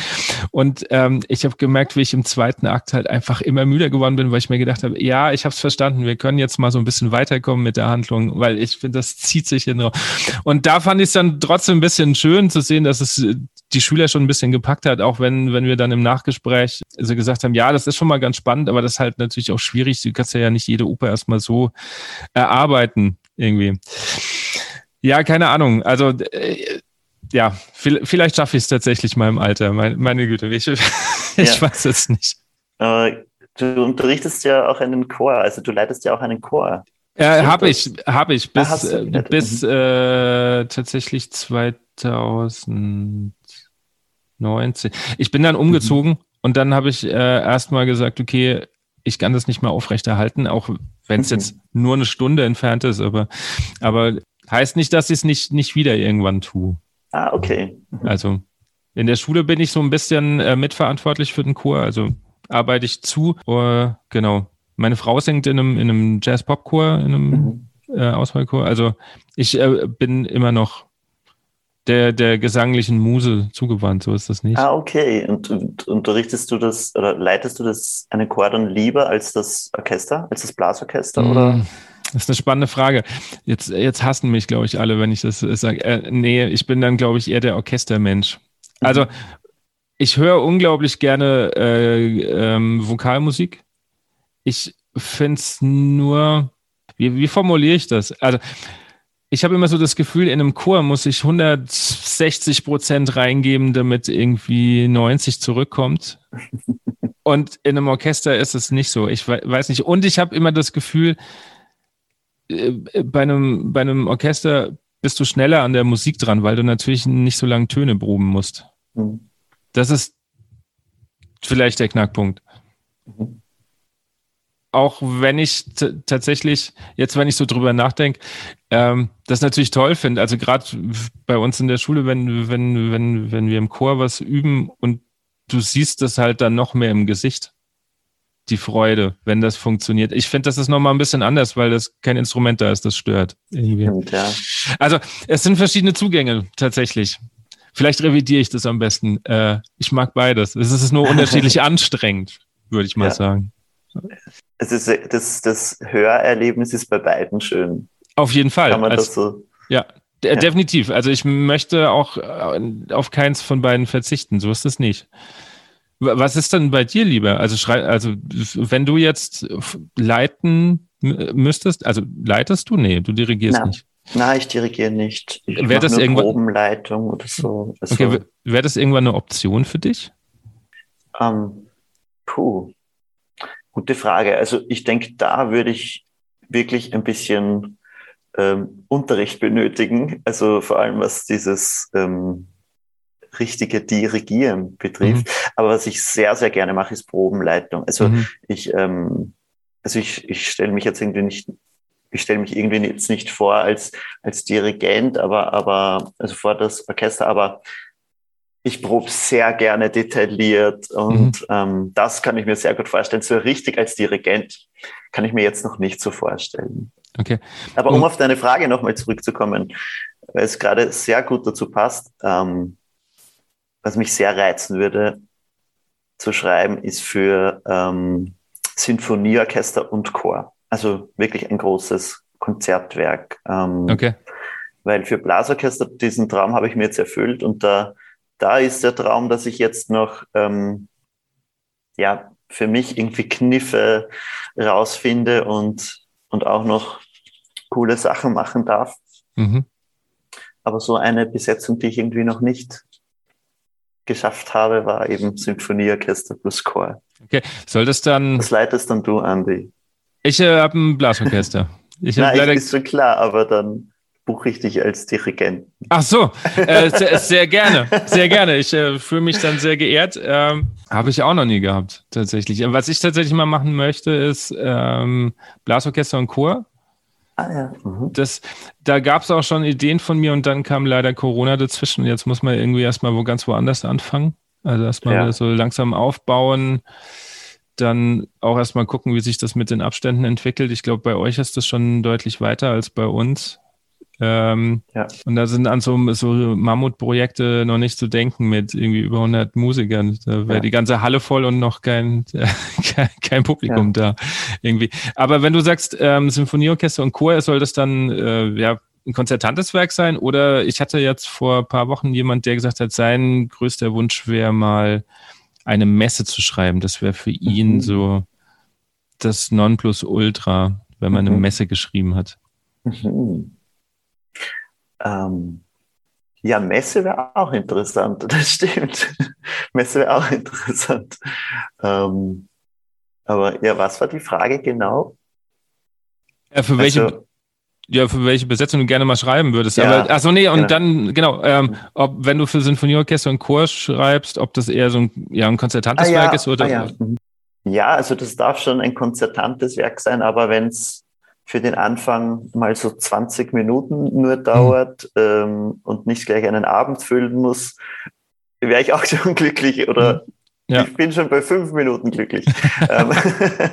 Und ähm, ich habe gemerkt, wie ich im zweiten Akt halt einfach immer müder geworden bin, weil ich mir gedacht habe, ja, ich habe es verstanden, wir können jetzt mal so ein bisschen weiterkommen mit der Handlung, weil ich finde, das zieht sich hin. Und da fand ich es dann trotzdem ein bisschen schön zu sehen, dass es die Schüler schon ein bisschen gepackt hat, auch wenn, wenn wir dann im Nachgespräch also gesagt haben, ja, das ist schon mal ganz spannend, aber das ist halt natürlich auch schwierig. Du kannst ja nicht jede Oper erstmal so erarbeiten irgendwie. Ja, keine Ahnung. Also äh, ja, vielleicht schaffe ich es tatsächlich mal im Alter. Meine, meine Güte, ich, ich ja. weiß es nicht. Aber du unterrichtest ja auch einen Chor, also du leitest ja auch einen Chor. Ja, habe ich, habe ich bis, ah, äh, bis äh, tatsächlich 2019. Ich bin dann mhm. umgezogen mhm. und dann habe ich äh, erstmal gesagt, okay, ich kann das nicht mehr aufrechterhalten, auch wenn es mhm. jetzt nur eine Stunde entfernt ist, aber, aber Heißt nicht, dass ich es nicht, nicht wieder irgendwann tue. Ah, okay. Mhm. Also in der Schule bin ich so ein bisschen äh, mitverantwortlich für den Chor, also arbeite ich zu. Uh, genau. Meine Frau singt in einem, in einem Jazz-Pop-Chor, in einem mhm. äh, Auswahlchor. Also ich äh, bin immer noch der, der gesanglichen Muse zugewandt, so ist das nicht. Ah, okay. Und, und unterrichtest du das oder leitest du das einen Chor dann lieber als das Orchester, als das Blasorchester? Mm. Oder? Das ist eine spannende Frage. Jetzt, jetzt hassen mich, glaube ich, alle, wenn ich das sage. Äh, nee, ich bin dann, glaube ich, eher der Orchestermensch. Also, ich höre unglaublich gerne äh, ähm, Vokalmusik. Ich finde es nur, wie, wie formuliere ich das? Also, ich habe immer so das Gefühl, in einem Chor muss ich 160 Prozent reingeben, damit irgendwie 90 zurückkommt. Und in einem Orchester ist es nicht so. Ich weiß nicht. Und ich habe immer das Gefühl, äh, bei einem, bei einem Orchester bist du schneller an der Musik dran, weil du natürlich nicht so lange Töne proben musst. Mhm. Das ist vielleicht der Knackpunkt. Mhm. Auch wenn ich tatsächlich, jetzt wenn ich so drüber nachdenke, ähm, das natürlich toll finde. Also gerade bei uns in der Schule, wenn, wenn, wenn, wenn wir im Chor was üben und du siehst das halt dann noch mehr im Gesicht die Freude, wenn das funktioniert. Ich finde, das ist nochmal ein bisschen anders, weil das kein Instrument da ist, das stört. Stimmt, ja. Also es sind verschiedene Zugänge tatsächlich. Vielleicht revidiere ich das am besten. Äh, ich mag beides. Es ist nur unterschiedlich anstrengend, würde ich mal ja. sagen. Es ist, das, das Hörerlebnis ist bei beiden schön. Auf jeden Fall. Kann man also, das so? Ja, ja, definitiv. Also ich möchte auch äh, auf keins von beiden verzichten. So ist es nicht. Was ist denn bei dir lieber? Also schrei, also wenn du jetzt leiten müsstest, also leitest du? Nee, du dirigierst Na, nicht. Nein, ich dirigiere nicht. Ich wäre das irgendwann Probenleitung oder so. Also, okay, wäre das irgendwann eine Option für dich? Ähm, puh, gute Frage. Also ich denke, da würde ich wirklich ein bisschen ähm, Unterricht benötigen. Also vor allem was dieses ähm, richtige Dirigieren betrifft. Mhm. Aber was ich sehr, sehr gerne mache, ist Probenleitung. Also mhm. ich, ähm, also ich, ich stelle mich jetzt irgendwie nicht, ich stelle mich irgendwie jetzt nicht vor als, als Dirigent, aber, aber, also vor das Orchester, aber ich probe sehr gerne detailliert und mhm. ähm, das kann ich mir sehr gut vorstellen. So richtig als Dirigent kann ich mir jetzt noch nicht so vorstellen. Okay. Aber um auf deine Frage nochmal zurückzukommen, weil es gerade sehr gut dazu passt, ähm, was mich sehr reizen würde zu schreiben, ist für ähm, Sinfonieorchester und Chor. Also wirklich ein großes Konzertwerk. Ähm, okay. Weil für Blasorchester, diesen Traum habe ich mir jetzt erfüllt und da, da ist der Traum, dass ich jetzt noch ähm, ja, für mich irgendwie Kniffe rausfinde und, und auch noch coole Sachen machen darf. Mhm. Aber so eine Besetzung, die ich irgendwie noch nicht geschafft habe, war eben Symphonieorchester plus Chor. Okay, soll das dann. Das leitest dann du, Andy. Ich äh, habe ein Blasorchester. Ich Nein, leider... ist schon klar, aber dann buche ich dich als Dirigent. Ach so, äh, sehr, sehr, gerne, sehr gerne. Ich äh, fühle mich dann sehr geehrt. Ähm, Habe ich auch noch nie gehabt, tatsächlich. Was ich tatsächlich mal machen möchte, ist ähm, Blasorchester und Chor. Ah, ja. Mhm. Das, da gab es auch schon Ideen von mir und dann kam leider Corona dazwischen. Jetzt muss man irgendwie erstmal wo ganz woanders anfangen. Also erstmal ja. so langsam aufbauen dann auch erstmal gucken, wie sich das mit den Abständen entwickelt. Ich glaube, bei euch ist das schon deutlich weiter als bei uns. Ähm, ja. Und da sind an so, so Mammutprojekte noch nicht zu denken mit irgendwie über 100 Musikern. Da wäre ja. die ganze Halle voll und noch kein, kein, kein Publikum ja. da irgendwie. Aber wenn du sagst, ähm, Symphonieorchester und Chor, soll das dann äh, ja ein konzertantes Werk sein? Oder ich hatte jetzt vor ein paar Wochen jemand, der gesagt hat, sein größter Wunsch wäre mal eine Messe zu schreiben. Das wäre für ihn mhm. so das Nonplusultra, wenn man mhm. eine Messe geschrieben hat. Mhm. Ähm, ja, Messe wäre auch interessant, das stimmt. Messe wäre auch interessant. Ähm, aber ja, was war die Frage genau? Ja, für welche, also, ja, für welche Besetzung du gerne mal schreiben würdest. Ja, Aber, achso, nee, und genau. dann, genau, ähm, ob, wenn du für Sinfonieorchester und Chor schreibst, ob das eher so ein, ja, ein konzertantes ah, Werk ist oder. Ah, ja. Mhm. ja, also das darf schon ein konzertantes Werk sein, aber wenn es für den Anfang mal so 20 Minuten nur dauert mhm. ähm, und nicht gleich einen Abend füllen muss, wäre ich auch schon glücklich oder mhm. ja. ich bin schon bei fünf Minuten glücklich. Ähm,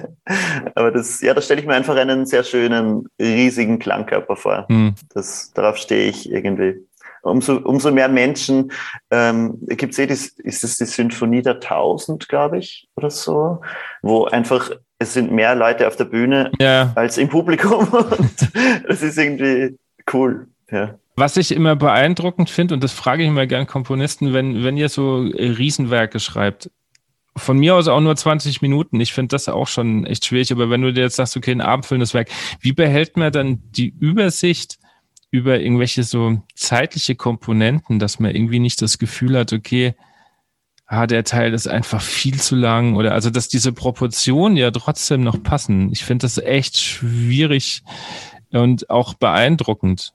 aber das, ja, da stelle ich mir einfach einen sehr schönen, riesigen Klangkörper vor. Mhm. Das, darauf stehe ich irgendwie. Umso, umso mehr Menschen ähm, gibt es eh, ist es die Symphonie der Tausend, glaube ich, oder so, wo einfach es sind mehr Leute auf der Bühne ja. als im Publikum und das ist irgendwie cool. Ja. Was ich immer beeindruckend finde, und das frage ich immer gern Komponisten, wenn, wenn ihr so Riesenwerke schreibt, von mir aus auch nur 20 Minuten. Ich finde das auch schon echt schwierig, aber wenn du dir jetzt sagst, okay, ein abendfüllendes Werk, wie behält man dann die Übersicht über irgendwelche so zeitliche Komponenten, dass man irgendwie nicht das Gefühl hat, okay, ah, der Teil ist einfach viel zu lang oder also, dass diese Proportionen ja trotzdem noch passen. Ich finde das echt schwierig und auch beeindruckend.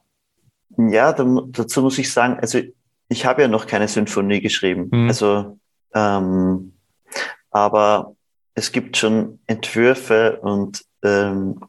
Ja, dazu muss ich sagen, also ich habe ja noch keine Symphonie geschrieben. Hm. Also, ähm, aber es gibt schon Entwürfe und ähm,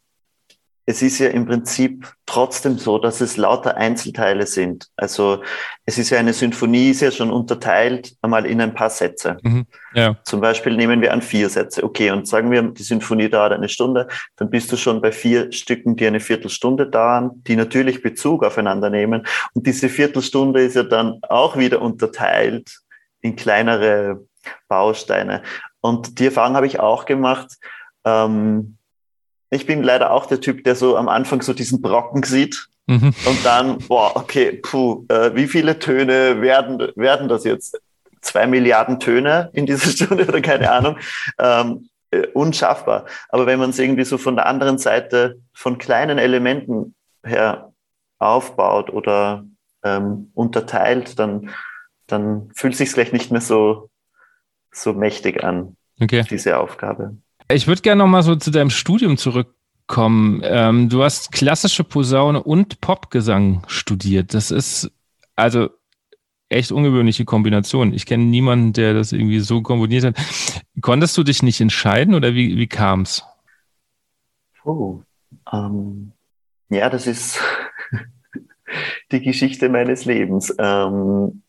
es ist ja im Prinzip trotzdem so, dass es lauter Einzelteile sind. Also es ist ja eine Symphonie, ist ja schon unterteilt einmal in ein paar Sätze. Mhm, ja. Zum Beispiel nehmen wir an vier Sätze. Okay, und sagen wir, die Symphonie dauert eine Stunde, dann bist du schon bei vier Stücken, die eine Viertelstunde dauern, die natürlich Bezug aufeinander nehmen. Und diese Viertelstunde ist ja dann auch wieder unterteilt in kleinere Bausteine. Und die Erfahrung habe ich auch gemacht. Ähm, ich bin leider auch der Typ, der so am Anfang so diesen Brocken sieht mhm. und dann, boah, okay, puh, äh, wie viele Töne werden, werden das jetzt? Zwei Milliarden Töne in dieser Stunde oder keine Ahnung. Ähm, äh, unschaffbar. Aber wenn man es irgendwie so von der anderen Seite von kleinen Elementen her aufbaut oder ähm, unterteilt, dann, dann fühlt sich gleich nicht mehr so, so mächtig an, okay. diese Aufgabe. Ich würde gerne noch mal so zu deinem Studium zurückkommen. Ähm, du hast klassische Posaune und Popgesang studiert. Das ist also echt ungewöhnliche Kombination. Ich kenne niemanden, der das irgendwie so kombiniert hat. Konntest du dich nicht entscheiden oder wie, wie kam es? Oh, ähm, ja, das ist die Geschichte meines Lebens. Ähm,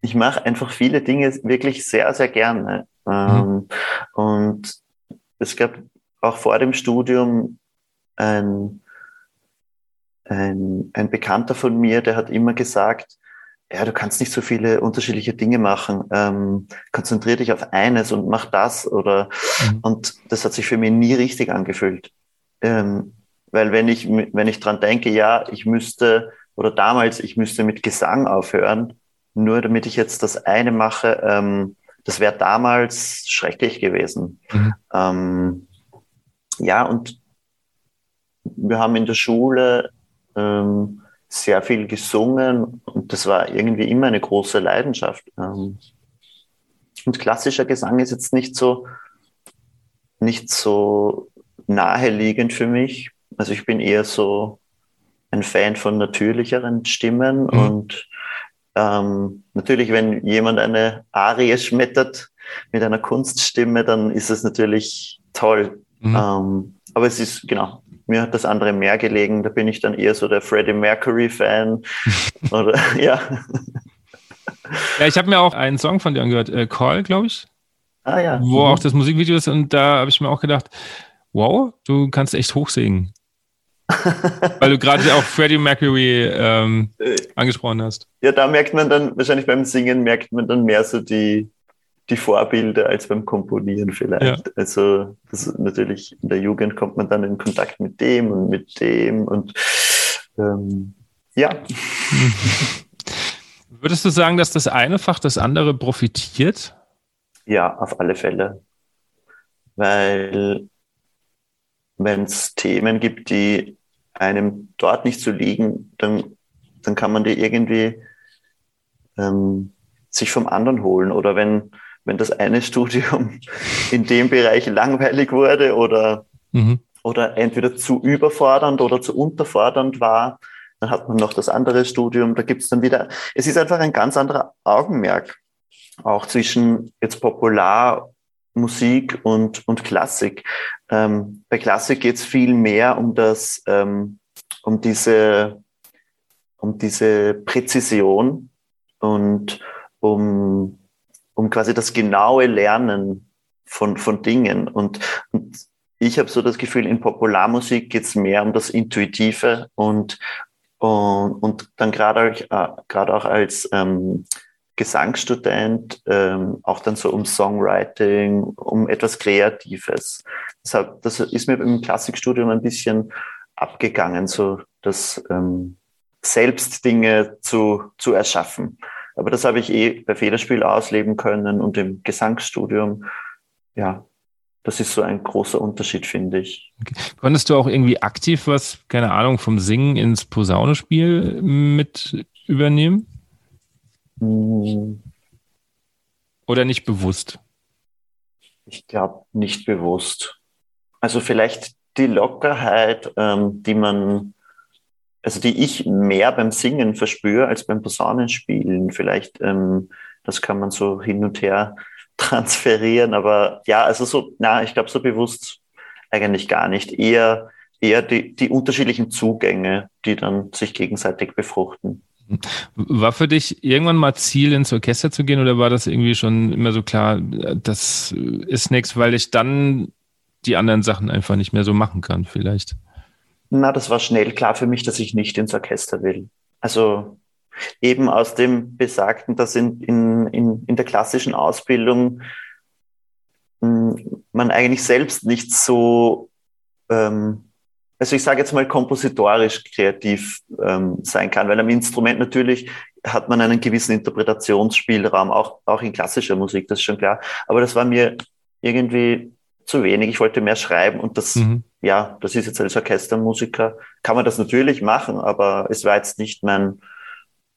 ich mache einfach viele Dinge wirklich sehr, sehr gerne. Mhm. Ähm, und es gab auch vor dem Studium ein, ein, ein Bekannter von mir, der hat immer gesagt, ja, du kannst nicht so viele unterschiedliche Dinge machen. Ähm, konzentrier dich auf eines und mach das oder mhm. und das hat sich für mich nie richtig angefühlt. Ähm, weil wenn ich, wenn ich dran denke, ja, ich müsste, oder damals, ich müsste mit Gesang aufhören, nur damit ich jetzt das eine mache, ähm, das wäre damals schrecklich gewesen. Mhm. Ähm, ja, und wir haben in der Schule ähm, sehr viel gesungen und das war irgendwie immer eine große Leidenschaft. Ähm, und klassischer Gesang ist jetzt nicht so, nicht so naheliegend für mich. Also ich bin eher so ein Fan von natürlicheren Stimmen mhm. und ähm, natürlich, wenn jemand eine Arie schmettert mit einer Kunststimme, dann ist es natürlich toll. Mhm. Ähm, aber es ist, genau, mir hat das andere mehr gelegen. Da bin ich dann eher so der Freddie Mercury-Fan. Oder, ja. Ja, ich habe mir auch einen Song von dir angehört, äh, Call, glaube ich. Ah ja. Wo mhm. auch das Musikvideo ist und da habe ich mir auch gedacht, wow, du kannst echt hochsingen. Weil du gerade auch Freddie Mercury ähm, äh, angesprochen hast. Ja, da merkt man dann, wahrscheinlich beim Singen merkt man dann mehr so die, die Vorbilder als beim Komponieren vielleicht. Ja. Also das natürlich in der Jugend kommt man dann in Kontakt mit dem und mit dem und ähm, ja. Würdest du sagen, dass das eine Fach das andere profitiert? Ja, auf alle Fälle. Weil wenn es Themen gibt, die einem dort nicht so liegen, dann, dann kann man die irgendwie ähm, sich vom anderen holen. Oder wenn, wenn das eine Studium in dem Bereich langweilig wurde oder, mhm. oder entweder zu überfordernd oder zu unterfordernd war, dann hat man noch das andere Studium. Da gibt es dann wieder, es ist einfach ein ganz anderer Augenmerk, auch zwischen jetzt Popularmusik und, und Klassik. Ähm, bei Klassik geht es viel mehr um das, ähm, um diese, um diese Präzision und um, um quasi das genaue Lernen von, von Dingen. Und, und ich habe so das Gefühl, in Popularmusik geht es mehr um das Intuitive und, und, und dann gerade äh, gerade auch als ähm, Gesangsstudent ähm, auch dann so um Songwriting, um etwas Kreatives. Deshalb, das ist mir im Klassikstudium ein bisschen abgegangen, so das ähm, selbst Dinge zu, zu erschaffen. Aber das habe ich eh bei Federspiel ausleben können und im Gesangsstudium. Ja, das ist so ein großer Unterschied, finde ich. Okay. Konntest du auch irgendwie aktiv was, keine Ahnung, vom Singen ins Posaunespiel mit übernehmen? Oder nicht bewusst? Ich glaube nicht bewusst. Also vielleicht die Lockerheit, ähm, die man, also die ich mehr beim Singen verspüre als beim Posaunenspielen. Vielleicht, ähm, das kann man so hin und her transferieren, aber ja, also so, na, ich glaube so bewusst eigentlich gar nicht. Eher, eher die, die unterschiedlichen Zugänge, die dann sich gegenseitig befruchten. War für dich irgendwann mal Ziel, ins Orchester zu gehen oder war das irgendwie schon immer so klar, das ist nichts, weil ich dann die anderen Sachen einfach nicht mehr so machen kann, vielleicht? Na, das war schnell klar für mich, dass ich nicht ins Orchester will. Also eben aus dem Besagten, dass in, in, in, in der klassischen Ausbildung hm, man eigentlich selbst nicht so, ähm, also ich sage jetzt mal kompositorisch kreativ ähm, sein kann, weil am Instrument natürlich hat man einen gewissen Interpretationsspielraum, auch, auch in klassischer Musik, das ist schon klar. Aber das war mir irgendwie zu wenig. Ich wollte mehr schreiben und das, mhm. ja, das ist jetzt als Orchestermusiker, kann man das natürlich machen, aber es war jetzt nicht mein,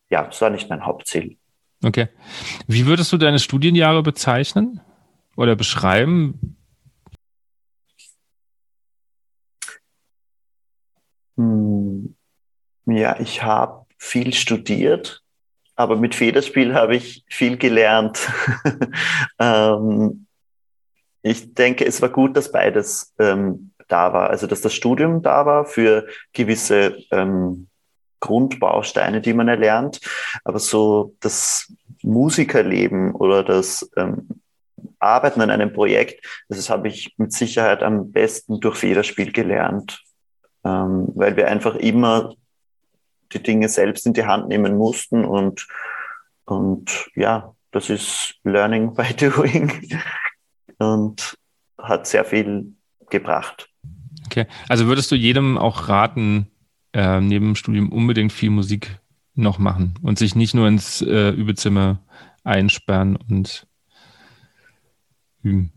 ja, es war nicht mein Hauptziel. Okay. Wie würdest du deine Studienjahre bezeichnen oder beschreiben? Ja, ich habe viel studiert, aber mit Federspiel habe ich viel gelernt. ähm, ich denke, es war gut, dass beides ähm, da war. Also, dass das Studium da war für gewisse ähm, Grundbausteine, die man erlernt. Aber so das Musikerleben oder das ähm, Arbeiten an einem Projekt, das habe ich mit Sicherheit am besten durch Federspiel gelernt, ähm, weil wir einfach immer die Dinge selbst in die Hand nehmen mussten und, und ja, das ist Learning by Doing und hat sehr viel gebracht. Okay, also würdest du jedem auch raten, äh, neben dem Studium unbedingt viel Musik noch machen und sich nicht nur ins äh, Übezimmer einsperren und üben.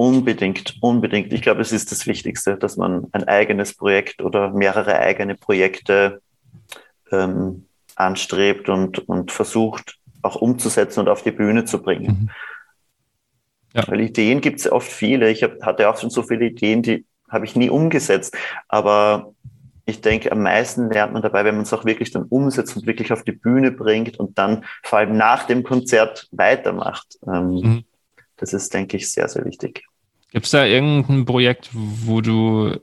Unbedingt, unbedingt. Ich glaube, es ist das Wichtigste, dass man ein eigenes Projekt oder mehrere eigene Projekte ähm, anstrebt und, und versucht auch umzusetzen und auf die Bühne zu bringen. Mhm. Ja. Weil Ideen gibt es oft viele. Ich hab, hatte auch schon so viele Ideen, die habe ich nie umgesetzt. Aber ich denke, am meisten lernt man dabei, wenn man es auch wirklich dann umsetzt und wirklich auf die Bühne bringt und dann vor allem nach dem Konzert weitermacht. Ähm, mhm. Das ist, denke ich, sehr, sehr wichtig. Gibt es da irgendein Projekt, wo du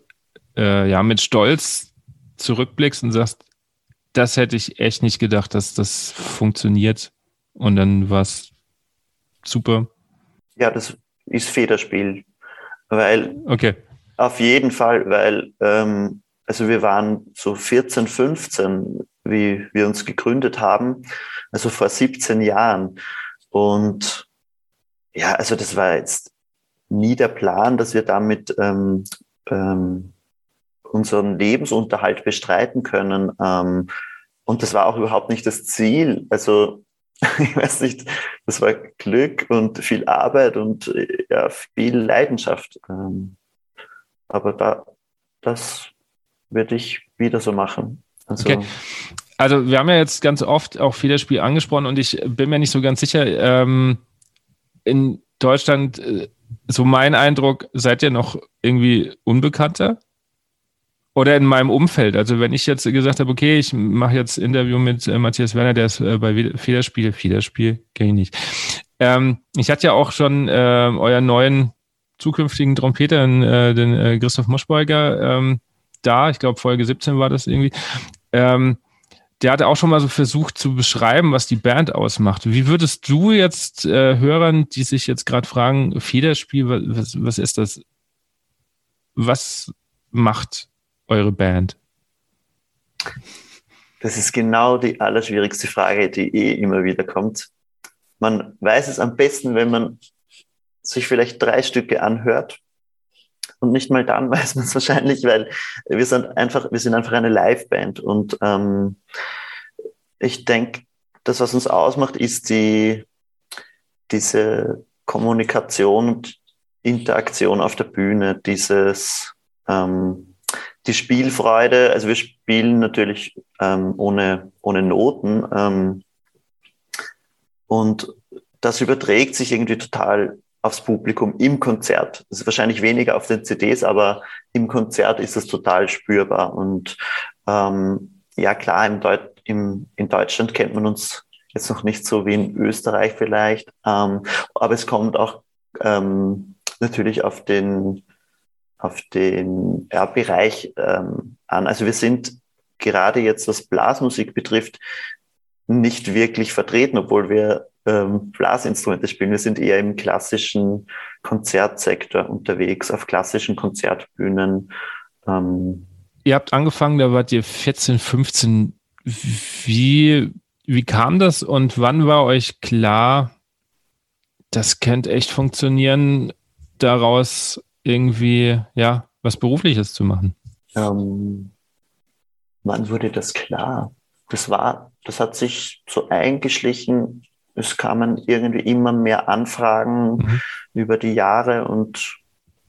äh, ja mit Stolz zurückblickst und sagst, das hätte ich echt nicht gedacht, dass das funktioniert und dann war es super? Ja, das ist Federspiel, weil okay. auf jeden Fall, weil ähm, also wir waren so 14, 15, wie wir uns gegründet haben, also vor 17 Jahren. Und ja, also das war jetzt nie der Plan, dass wir damit ähm, ähm, unseren Lebensunterhalt bestreiten können. Ähm, und das war auch überhaupt nicht das Ziel. Also ich weiß nicht, das war Glück und viel Arbeit und ja, viel Leidenschaft. Ähm, aber da, das würde ich wieder so machen. Also, okay. also wir haben ja jetzt ganz oft auch Federspiel angesprochen und ich bin mir nicht so ganz sicher, ähm, in Deutschland, äh, so mein Eindruck, seid ihr noch irgendwie unbekannter? Oder in meinem Umfeld. Also wenn ich jetzt gesagt habe, okay, ich mache jetzt Interview mit äh, Matthias Werner, der ist äh, bei Federspiel, Federspiel, kenne ich nicht. Ähm, ich hatte ja auch schon äh, euren neuen zukünftigen Trompeter, äh, den äh, Christoph Moschbeuger, ähm, da. Ich glaube, Folge 17 war das irgendwie. Ähm, der hatte auch schon mal so versucht zu beschreiben, was die Band ausmacht. Wie würdest du jetzt äh, Hörern, die sich jetzt gerade fragen, Federspiel, was, was ist das? Was macht eure Band? Das ist genau die allerschwierigste Frage, die eh immer wieder kommt. Man weiß es am besten, wenn man sich vielleicht drei Stücke anhört und nicht mal dann weiß man es wahrscheinlich, weil wir sind einfach, wir sind einfach eine Liveband. Und ähm, ich denke, das, was uns ausmacht, ist die, diese Kommunikation und Interaktion auf der Bühne, dieses ähm, die Spielfreude, also wir spielen natürlich ähm, ohne, ohne Noten ähm, und das überträgt sich irgendwie total aufs Publikum im Konzert. Das ist wahrscheinlich weniger auf den CDs, aber im Konzert ist es total spürbar. Und ähm, ja klar, im Deut im, in Deutschland kennt man uns jetzt noch nicht so wie in Österreich vielleicht, ähm, aber es kommt auch ähm, natürlich auf den auf den ja, Bereich ähm, an. Also wir sind gerade jetzt, was Blasmusik betrifft, nicht wirklich vertreten, obwohl wir ähm, Blasinstrumente spielen. Wir sind eher im klassischen Konzertsektor unterwegs, auf klassischen Konzertbühnen. Ähm. Ihr habt angefangen, da wart ihr 14, 15. Wie, wie kam das und wann war euch klar, das könnte echt funktionieren, daraus irgendwie, ja, was Berufliches zu machen? Ähm, wann wurde das klar? Das war, das hat sich so eingeschlichen es kamen irgendwie immer mehr Anfragen mhm. über die Jahre und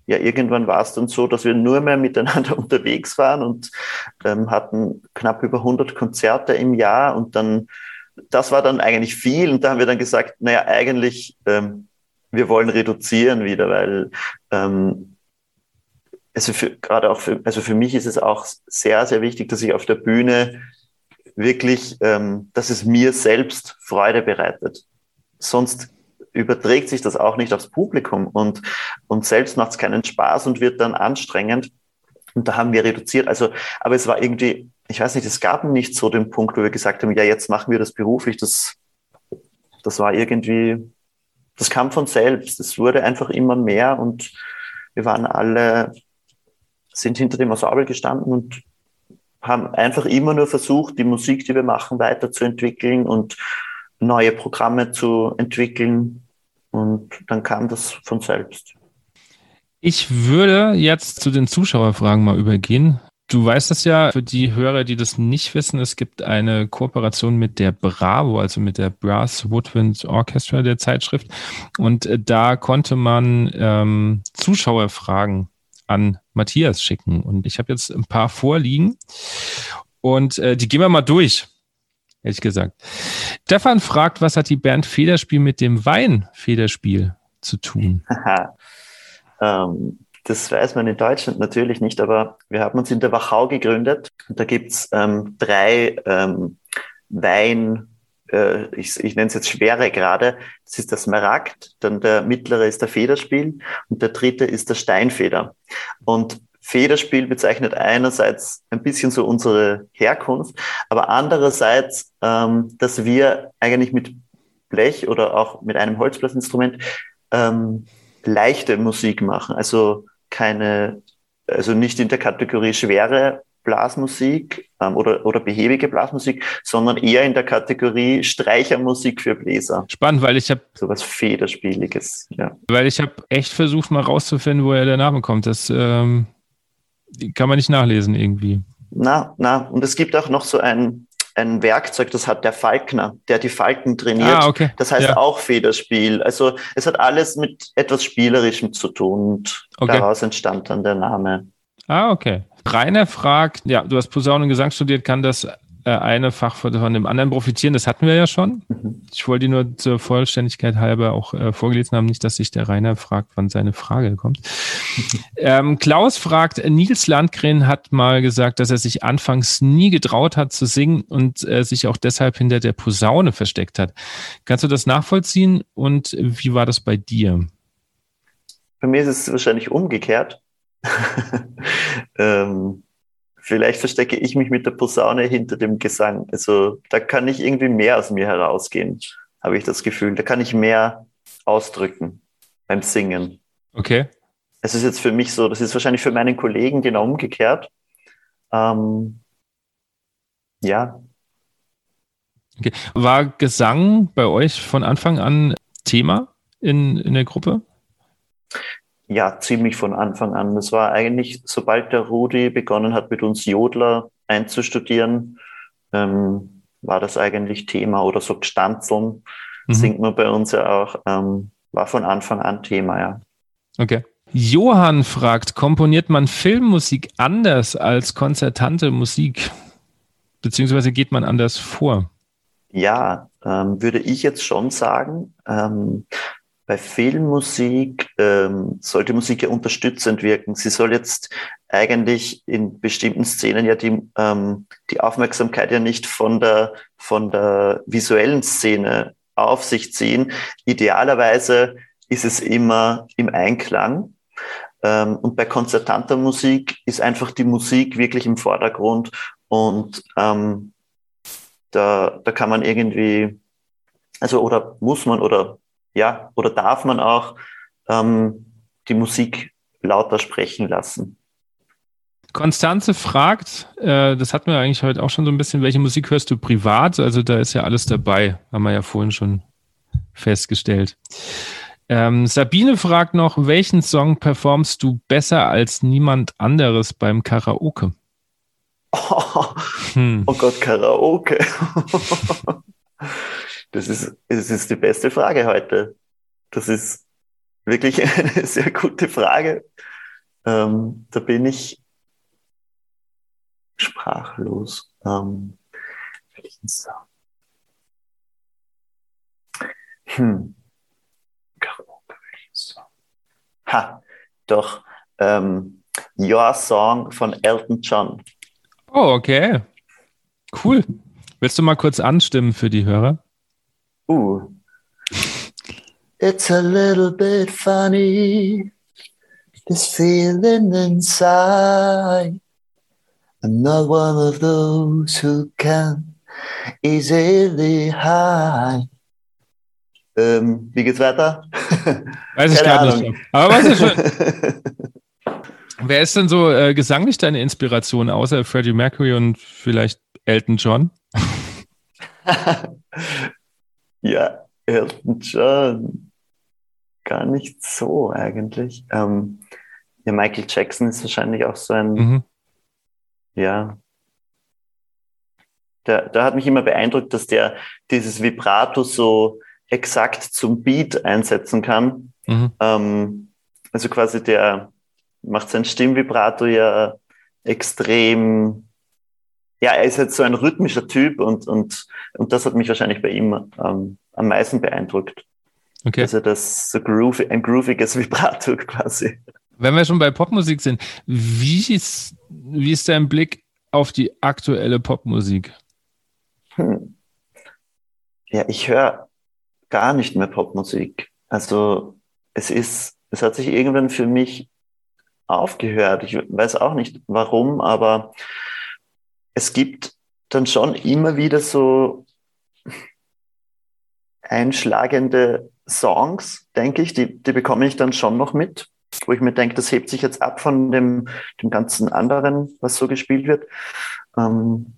ja, irgendwann war es dann so, dass wir nur mehr miteinander unterwegs waren und ähm, hatten knapp über 100 Konzerte im Jahr und dann, das war dann eigentlich viel und da haben wir dann gesagt, naja, eigentlich, ähm, wir wollen reduzieren wieder, weil ähm, also für, gerade auch für, also für mich ist es auch sehr, sehr wichtig, dass ich auf der Bühne wirklich, ähm, dass es mir selbst Freude bereitet. Sonst überträgt sich das auch nicht aufs Publikum und, und selbst macht es keinen Spaß und wird dann anstrengend. Und da haben wir reduziert. Also, aber es war irgendwie, ich weiß nicht, es gab nicht so den Punkt, wo wir gesagt haben, ja, jetzt machen wir das beruflich. Das, das war irgendwie, das kam von selbst. Es wurde einfach immer mehr und wir waren alle, sind hinter dem Ensemble gestanden und haben einfach immer nur versucht, die Musik, die wir machen, weiterzuentwickeln und neue Programme zu entwickeln. Und dann kam das von selbst. Ich würde jetzt zu den Zuschauerfragen mal übergehen. Du weißt es ja, für die Hörer, die das nicht wissen, es gibt eine Kooperation mit der Bravo, also mit der Brass Woodwind Orchestra der Zeitschrift. Und äh, da konnte man ähm, Zuschauerfragen an Matthias schicken. Und ich habe jetzt ein paar vorliegen und äh, die gehen wir mal durch, ehrlich gesagt. Stefan fragt, was hat die Band Federspiel mit dem Wein Federspiel zu tun? ähm, das weiß man in Deutschland natürlich nicht, aber wir haben uns in der Wachau gegründet und da gibt's ähm, drei ähm, Wein, äh, ich, ich nenne es jetzt schwere gerade. Das ist der Smaragd, dann der mittlere ist der Federspiel und der dritte ist der Steinfeder. Und Federspiel bezeichnet einerseits ein bisschen so unsere Herkunft, aber andererseits, ähm, dass wir eigentlich mit Blech oder auch mit einem Holzblasinstrument ähm, leichte Musik machen. Also keine, also nicht in der Kategorie schwere Blasmusik ähm, oder, oder behäbige Blasmusik, sondern eher in der Kategorie Streichermusik für Bläser. Spannend, weil ich habe so was Federspieliges, ja. Weil ich habe echt versucht, mal rauszufinden, woher der Name kommt. Das ähm, kann man nicht nachlesen irgendwie. Na, na, und es gibt auch noch so ein ein Werkzeug, das hat der Falkner, der die Falken trainiert. Ah, okay. Das heißt ja. auch Federspiel. Also es hat alles mit etwas Spielerischem zu tun und okay. daraus entstand dann der Name. Ah, okay. Rainer fragt, ja, du hast Posaune und Gesang studiert, kann das äh, eine Fach von dem anderen profitieren. Das hatten wir ja schon. Mhm. Ich wollte die nur zur Vollständigkeit halber auch äh, vorgelesen haben, nicht, dass sich der Rainer fragt, wann seine Frage kommt. Ähm, Klaus fragt, Nils Landgren hat mal gesagt, dass er sich anfangs nie getraut hat zu singen und äh, sich auch deshalb hinter der Posaune versteckt hat. Kannst du das nachvollziehen und wie war das bei dir? Bei mir ist es wahrscheinlich umgekehrt. ähm, vielleicht verstecke ich mich mit der Posaune hinter dem Gesang. Also da kann ich irgendwie mehr aus mir herausgehen, habe ich das Gefühl. Da kann ich mehr ausdrücken beim Singen. Okay. Es ist jetzt für mich so, das ist wahrscheinlich für meinen Kollegen genau umgekehrt. Ähm, ja. Okay. War Gesang bei euch von Anfang an Thema in, in der Gruppe? Ja, ziemlich von Anfang an. Das war eigentlich, sobald der Rudi begonnen hat, mit uns Jodler einzustudieren, ähm, war das eigentlich Thema oder so Gstanzeln mhm. singt man bei uns ja auch, ähm, war von Anfang an Thema, ja. Okay. Johann fragt, komponiert man Filmmusik anders als konzertante Musik? Beziehungsweise geht man anders vor? Ja, ähm, würde ich jetzt schon sagen. Ähm, bei Filmmusik ähm, sollte Musik ja unterstützend wirken. Sie soll jetzt eigentlich in bestimmten Szenen ja die, ähm, die Aufmerksamkeit ja nicht von der, von der visuellen Szene auf sich ziehen. Idealerweise ist es immer im Einklang. Ähm, und bei konzertanter Musik ist einfach die Musik wirklich im Vordergrund und ähm, da, da kann man irgendwie, also oder muss man oder ja, oder darf man auch ähm, die Musik lauter sprechen lassen? Konstanze fragt, äh, das hatten wir eigentlich heute auch schon so ein bisschen, welche Musik hörst du privat? Also da ist ja alles dabei, haben wir ja vorhin schon festgestellt. Ähm, Sabine fragt noch, welchen Song performst du besser als niemand anderes beim Karaoke? Oh, hm. oh Gott, Karaoke. Das ist, das ist die beste Frage heute. Das ist wirklich eine sehr gute Frage. Ähm, da bin ich sprachlos. Ähm, hm. Ha, doch. Ähm, Your Song von Elton John. Oh, okay. Cool. Willst du mal kurz anstimmen für die Hörer? Ooh. It's a little bit funny, this feeling inside. I'm not one of those who can easily hide. Ähm, wie geht's weiter? Weiß ich gar nicht. Aber weiß ich schon. Wer ist denn so äh, gesanglich deine Inspiration, außer Freddie Mercury und vielleicht Elton John? Ja, Elton John. Gar nicht so eigentlich. Ähm, ja, Michael Jackson ist wahrscheinlich auch so ein, mhm. ja. Der, der hat mich immer beeindruckt, dass der dieses Vibrato so exakt zum Beat einsetzen kann. Mhm. Ähm, also quasi der macht sein Stimmvibrato ja extrem, ja, er ist jetzt so ein rhythmischer Typ und, und, und das hat mich wahrscheinlich bei ihm ähm, am meisten beeindruckt. Okay. Also das so groovy, ein grooviges Vibrato quasi. Wenn wir schon bei Popmusik sind, wie ist, wie ist dein Blick auf die aktuelle Popmusik? Hm. Ja, ich höre gar nicht mehr Popmusik. Also es ist, es hat sich irgendwann für mich aufgehört. Ich weiß auch nicht warum, aber es gibt dann schon immer wieder so einschlagende Songs, denke ich, die, die bekomme ich dann schon noch mit, wo ich mir denke, das hebt sich jetzt ab von dem, dem ganzen anderen, was so gespielt wird. Ähm,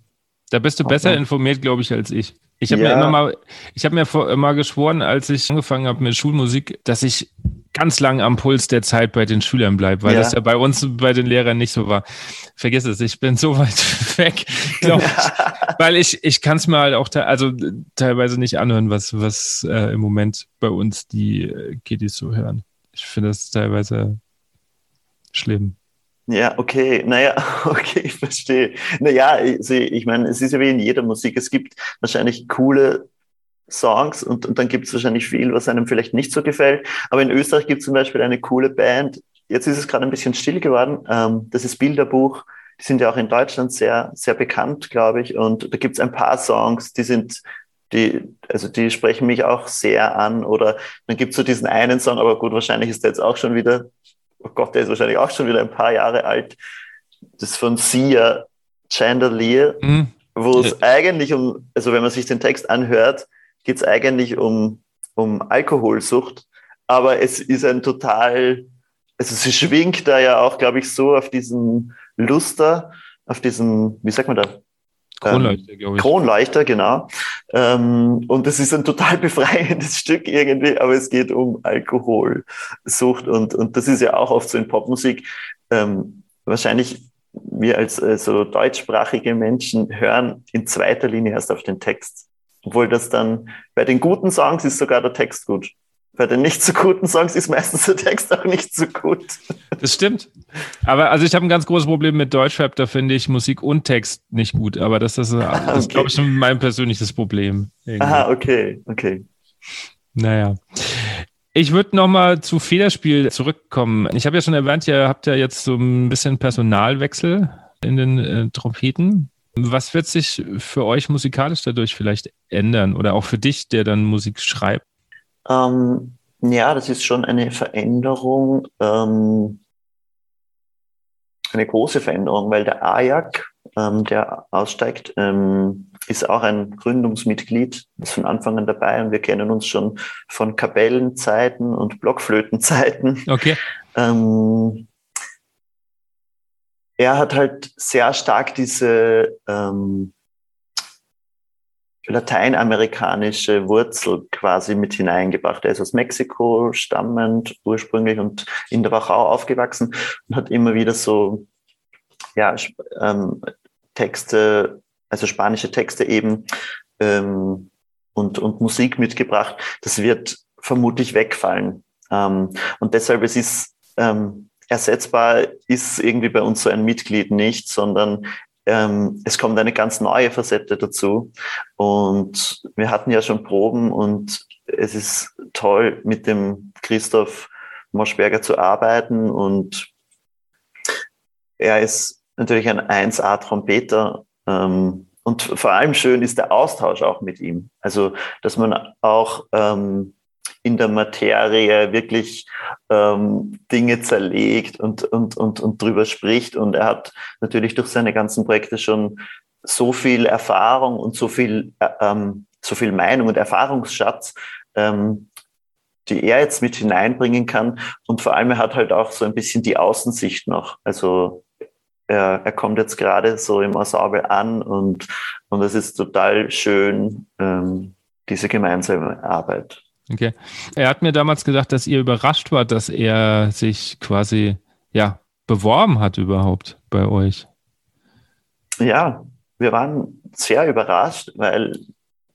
da bist du besser informiert, glaube ich, als ich. Ich habe ja. mir immer mal, ich habe mir vor, immer geschworen, als ich angefangen habe mit Schulmusik, dass ich ganz lang am Puls der Zeit bei den Schülern bleibe, weil ja. das ja bei uns, bei den Lehrern nicht so war. Vergiss es, ich bin so weit weg, glaube ich, weil ich, ich kann es mir halt auch, also teilweise nicht anhören, was, was äh, im Moment bei uns die äh, Kiddies so hören. Ich finde das teilweise schlimm. Ja, okay, naja, okay, ich verstehe. Naja, ich, ich meine, es ist ja wie in jeder Musik. Es gibt wahrscheinlich coole Songs und, und dann gibt es wahrscheinlich viel, was einem vielleicht nicht so gefällt. Aber in Österreich gibt es zum Beispiel eine coole Band. Jetzt ist es gerade ein bisschen still geworden. Ähm, das ist Bilderbuch. Die sind ja auch in Deutschland sehr, sehr bekannt, glaube ich. Und da gibt es ein paar Songs, die sind, die, also die sprechen mich auch sehr an. Oder dann gibt es so diesen einen Song, aber gut, wahrscheinlich ist der jetzt auch schon wieder oh Gott, der ist wahrscheinlich auch schon wieder ein paar Jahre alt. Das von Sia Chandelier, mhm. wo es ja. eigentlich um, also wenn man sich den Text anhört, geht es eigentlich um, um Alkoholsucht, aber es ist ein total, also sie schwingt da ja auch, glaube ich, so auf diesen Luster, auf diesen, wie sagt man da, Kronleuchter, glaube ich. Kronleuchter, genau. Ähm, und das ist ein total befreiendes Stück irgendwie, aber es geht um Alkoholsucht und, und das ist ja auch oft so in Popmusik. Ähm, wahrscheinlich wir als äh, so deutschsprachige Menschen hören in zweiter Linie erst auf den Text. Obwohl das dann bei den guten Songs ist sogar der Text gut bei den nicht so guten Songs ist meistens der Text auch nicht so gut. Das stimmt. Aber also ich habe ein ganz großes Problem mit Deutschrap, da finde ich Musik und Text nicht gut. Aber das, das, das okay. ist, glaube ich, mein persönliches Problem. Irgendwie. Aha, okay, okay. Naja. Ich würde nochmal zu Federspiel zurückkommen. Ich habe ja schon erwähnt, ihr habt ja jetzt so ein bisschen Personalwechsel in den äh, Trompeten. Was wird sich für euch musikalisch dadurch vielleicht ändern oder auch für dich, der dann Musik schreibt? Ähm, ja, das ist schon eine Veränderung, ähm, eine große Veränderung, weil der Ajak, ähm, der aussteigt, ähm, ist auch ein Gründungsmitglied, ist von Anfang an dabei und wir kennen uns schon von Kapellenzeiten und Blockflötenzeiten. Okay. Ähm, er hat halt sehr stark diese ähm, lateinamerikanische Wurzel quasi mit hineingebracht. Er ist aus Mexiko stammend ursprünglich und in der Wachau aufgewachsen und hat immer wieder so ja, ähm, Texte, also spanische Texte eben ähm, und, und Musik mitgebracht. Das wird vermutlich wegfallen. Ähm, und deshalb es ist ähm, ersetzbar ist irgendwie bei uns so ein Mitglied nicht, sondern ähm, es kommt eine ganz neue Facette dazu. Und wir hatten ja schon Proben und es ist toll, mit dem Christoph Moschberger zu arbeiten. Und er ist natürlich ein 1A-Trompeter. Ähm, und vor allem schön ist der Austausch auch mit ihm. Also, dass man auch ähm, in der Materie wirklich ähm, Dinge zerlegt und, und, und, und drüber spricht. Und er hat natürlich durch seine ganzen Projekte schon so viel Erfahrung und so viel, äh, ähm, so viel Meinung und Erfahrungsschatz, ähm, die er jetzt mit hineinbringen kann. Und vor allem, er hat halt auch so ein bisschen die Außensicht noch. Also er, er kommt jetzt gerade so im Ensemble an und, und es ist total schön, ähm, diese gemeinsame Arbeit. Okay. Er hat mir damals gesagt, dass ihr überrascht wart, dass er sich quasi, ja, beworben hat überhaupt bei euch. Ja, wir waren sehr überrascht, weil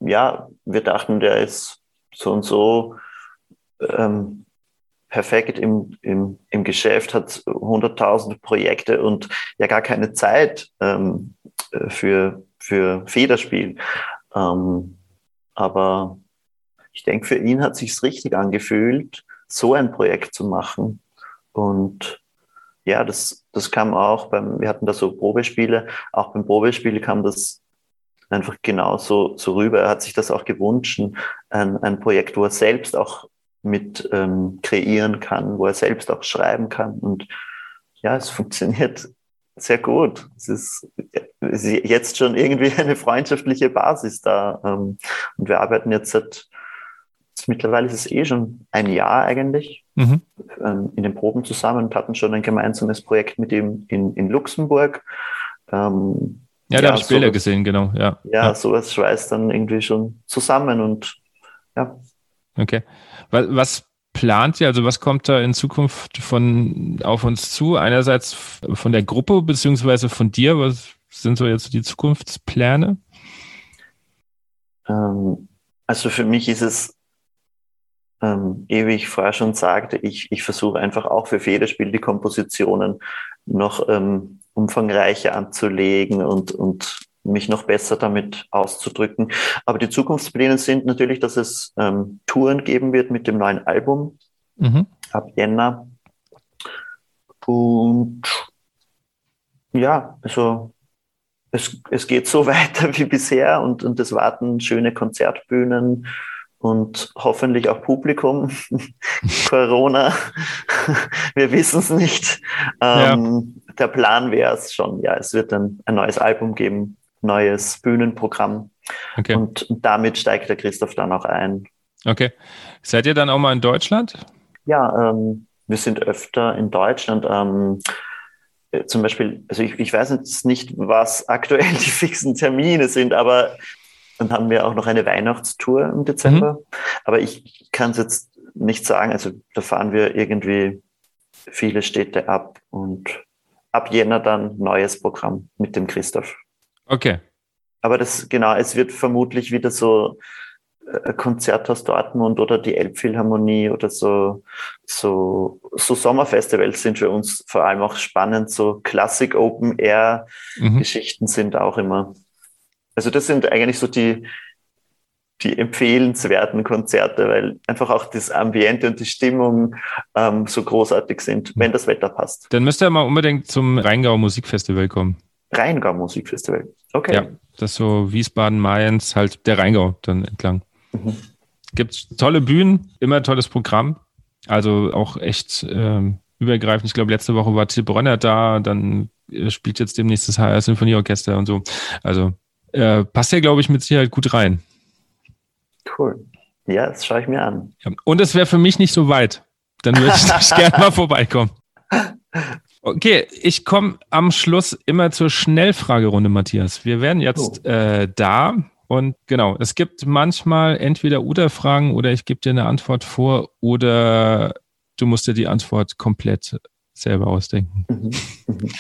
ja, wir dachten, der ist so und so ähm, perfekt im, im, im Geschäft, hat hunderttausende Projekte und ja gar keine Zeit ähm, für, für Federspiel. Ähm, aber ich denke, für ihn hat sich richtig angefühlt, so ein Projekt zu machen. Und ja, das, das kam auch beim, wir hatten da so Probespiele, auch beim Probespiel kam das einfach genauso so rüber. Er hat sich das auch gewünscht, ein, ein Projekt, wo er selbst auch mit ähm, kreieren kann, wo er selbst auch schreiben kann. Und ja, es funktioniert sehr gut. Es ist, es ist jetzt schon irgendwie eine freundschaftliche Basis da. Ähm, und wir arbeiten jetzt seit, mittlerweile ist es eh schon ein Jahr eigentlich, mhm. ähm, in den Proben zusammen und hatten schon ein gemeinsames Projekt mit ihm in, in Luxemburg. Ähm, ja, da ja, habe ich Bilder gesehen, genau. Ja, ja, ja, sowas schweißt dann irgendwie schon zusammen und ja. Okay. Was, was plant ihr? Also was kommt da in Zukunft von auf uns zu? Einerseits von der Gruppe beziehungsweise von dir. Was sind so jetzt die Zukunftspläne? Ähm, also für mich ist es, ähm, ich vorher schon sagte, ich, ich versuche einfach auch für Federspiel die Kompositionen noch ähm, umfangreicher anzulegen und, und mich noch besser damit auszudrücken. Aber die Zukunftspläne sind natürlich, dass es ähm, Touren geben wird mit dem neuen Album mhm. ab Jänner. Und ja, also es, es geht so weiter wie bisher und, und es warten schöne Konzertbühnen und hoffentlich auch Publikum. Corona, wir wissen es nicht. Ähm, ja. Der Plan wäre es schon, ja, es wird ein, ein neues Album geben neues Bühnenprogramm. Okay. Und damit steigt der Christoph dann auch ein. Okay. Seid ihr dann auch mal in Deutschland? Ja, ähm, wir sind öfter in Deutschland. Ähm, äh, zum Beispiel, also ich, ich weiß jetzt nicht, was aktuell die fixen Termine sind, aber dann haben wir auch noch eine Weihnachtstour im Dezember. Mhm. Aber ich kann es jetzt nicht sagen. Also da fahren wir irgendwie viele Städte ab und ab Jänner dann neues Programm mit dem Christoph. Okay. Aber das, genau, es wird vermutlich wieder so äh, Konzerthaus Dortmund oder die Elbphilharmonie oder so, so, so Sommerfestivals sind für uns vor allem auch spannend. So Classic Open Air mhm. Geschichten sind auch immer. Also das sind eigentlich so die, die empfehlenswerten Konzerte, weil einfach auch das Ambiente und die Stimmung ähm, so großartig sind, wenn das Wetter passt. Dann müsst ihr mal unbedingt zum Rheingau Musikfestival kommen. Rheingau Musikfestival. Okay. Ja, das ist so Wiesbaden, Mainz, halt der Rheingau dann entlang. Mhm. Gibt tolle Bühnen, immer tolles Programm. Also auch echt ähm, übergreifend. Ich glaube, letzte Woche war Till Bronner da, dann äh, spielt jetzt demnächst das HR Sinfonieorchester und so. Also äh, passt ja, glaube ich, mit Sicherheit gut rein. Cool. Ja, das schaue ich mir an. Ja. Und es wäre für mich nicht so weit. Dann würde ich gerne mal vorbeikommen. Okay, ich komme am Schluss immer zur Schnellfragerunde, Matthias. Wir werden jetzt oh. äh, da und genau, es gibt manchmal entweder Oder-Fragen oder ich gebe dir eine Antwort vor oder du musst dir die Antwort komplett selber ausdenken. Mhm. Mhm.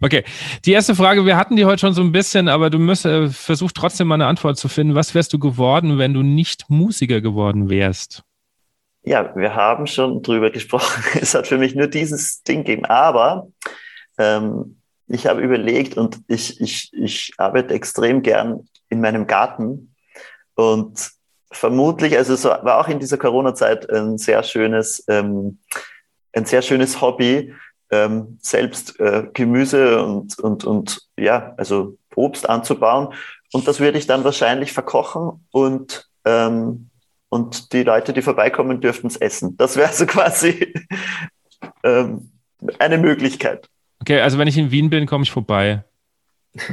Okay, die erste Frage, wir hatten die heute schon so ein bisschen, aber du musst äh, versuch trotzdem mal eine Antwort zu finden. Was wärst du geworden, wenn du nicht Musiker geworden wärst? Ja, wir haben schon drüber gesprochen. Es hat für mich nur dieses Ding gegeben. Aber ähm, ich habe überlegt und ich, ich, ich arbeite extrem gern in meinem Garten. Und vermutlich, also es war auch in dieser Corona-Zeit ein sehr schönes, ähm, ein sehr schönes Hobby, ähm, selbst äh, Gemüse und, und, und ja, also Obst anzubauen. Und das würde ich dann wahrscheinlich verkochen und ähm, und die Leute, die vorbeikommen, dürften es essen. Das wäre so quasi ähm, eine Möglichkeit. Okay, also wenn ich in Wien bin, komme ich vorbei.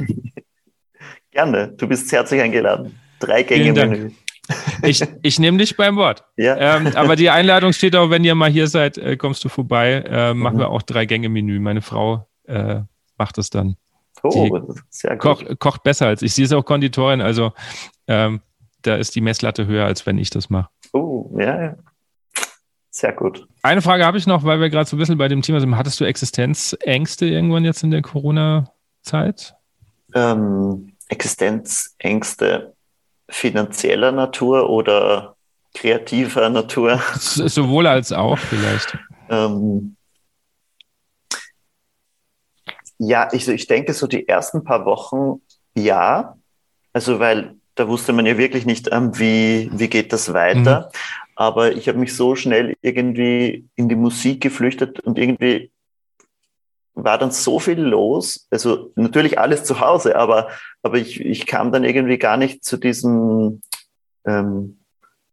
Gerne, du bist herzlich eingeladen. Drei Gänge Menü. Ich, ich nehme dich beim Wort. Ja. Ähm, aber die Einladung steht auch, wenn ihr mal hier seid, äh, kommst du vorbei. Äh, machen mhm. wir auch drei Gänge Menü. Meine Frau äh, macht es dann. Oh, sehr gut. Koch, kocht besser als ich. Sie ist auch Konditorin, also ähm, da ist die Messlatte höher, als wenn ich das mache. Oh, ja, ja. Sehr gut. Eine Frage habe ich noch, weil wir gerade so ein bisschen bei dem Thema sind. Hattest du Existenzängste irgendwann jetzt in der Corona-Zeit? Ähm, Existenzängste finanzieller Natur oder kreativer Natur? Sowohl als auch vielleicht. Ähm, ja, ich, ich denke so die ersten paar Wochen ja. Also weil da wusste man ja wirklich nicht, ähm, wie, wie geht das weiter. Mhm. Aber ich habe mich so schnell irgendwie in die Musik geflüchtet und irgendwie war dann so viel los. Also natürlich alles zu Hause, aber, aber ich, ich kam dann irgendwie gar nicht zu diesem, ähm,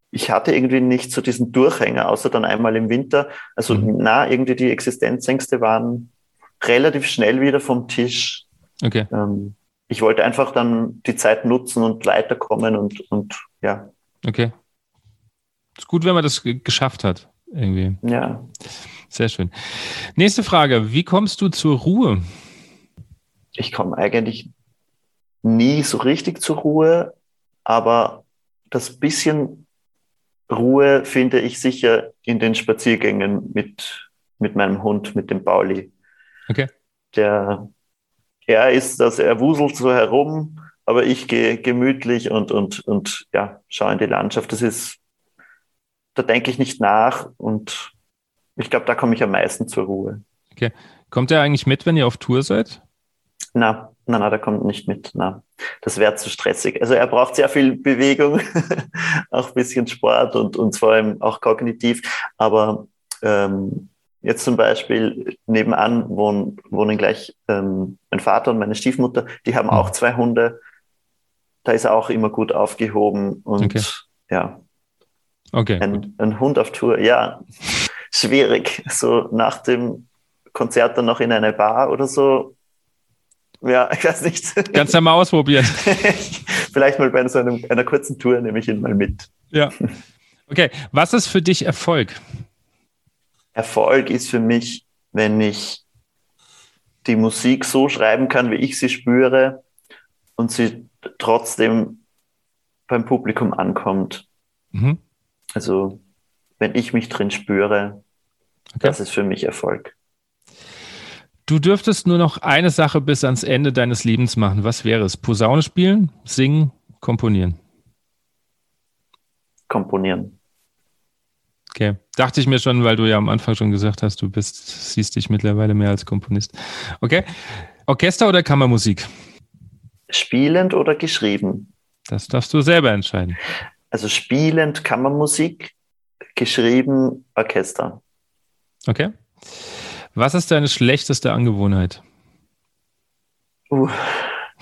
ich hatte irgendwie nicht zu diesem Durchhänger, außer dann einmal im Winter. Also mhm. na, irgendwie die Existenzängste waren relativ schnell wieder vom Tisch. Okay. Ähm, ich wollte einfach dann die Zeit nutzen und weiterkommen und, und ja. Okay. Ist gut, wenn man das geschafft hat, irgendwie. Ja. Sehr schön. Nächste Frage. Wie kommst du zur Ruhe? Ich komme eigentlich nie so richtig zur Ruhe, aber das bisschen Ruhe finde ich sicher in den Spaziergängen mit, mit meinem Hund, mit dem Pauli. Okay. Der, er ist das, er wuselt so herum, aber ich gehe gemütlich und, und, und ja, schaue in die Landschaft. Das ist, da denke ich nicht nach und ich glaube, da komme ich am meisten zur Ruhe. Okay. Kommt er eigentlich mit, wenn ihr auf Tour seid? Na, na, na, der kommt nicht mit. Na, das wäre zu stressig. Also er braucht sehr viel Bewegung, auch ein bisschen Sport und, und vor allem auch kognitiv. Aber ähm, Jetzt zum Beispiel nebenan wohnen, wohnen gleich ähm, mein Vater und meine Stiefmutter, die haben auch zwei Hunde. Da ist er auch immer gut aufgehoben und okay. ja. Okay. Ein, ein, Hund auf Tour, ja, schwierig. So nach dem Konzert dann noch in eine Bar oder so. Ja, ich weiß nicht. Kannst ja mal ausprobieren. Vielleicht mal bei so einem, einer kurzen Tour nehme ich ihn mal mit. Ja. Okay, was ist für dich Erfolg? Erfolg ist für mich, wenn ich die Musik so schreiben kann, wie ich sie spüre und sie trotzdem beim Publikum ankommt. Mhm. Also wenn ich mich drin spüre, okay. das ist für mich Erfolg. Du dürftest nur noch eine Sache bis ans Ende deines Lebens machen. Was wäre es? Posaune spielen, singen, komponieren? Komponieren. Okay. Dachte ich mir schon, weil du ja am Anfang schon gesagt hast, du bist, siehst dich mittlerweile mehr als Komponist. Okay. Orchester oder Kammermusik? Spielend oder geschrieben? Das darfst du selber entscheiden. Also spielend Kammermusik, geschrieben Orchester. Okay. Was ist deine schlechteste Angewohnheit? Uh,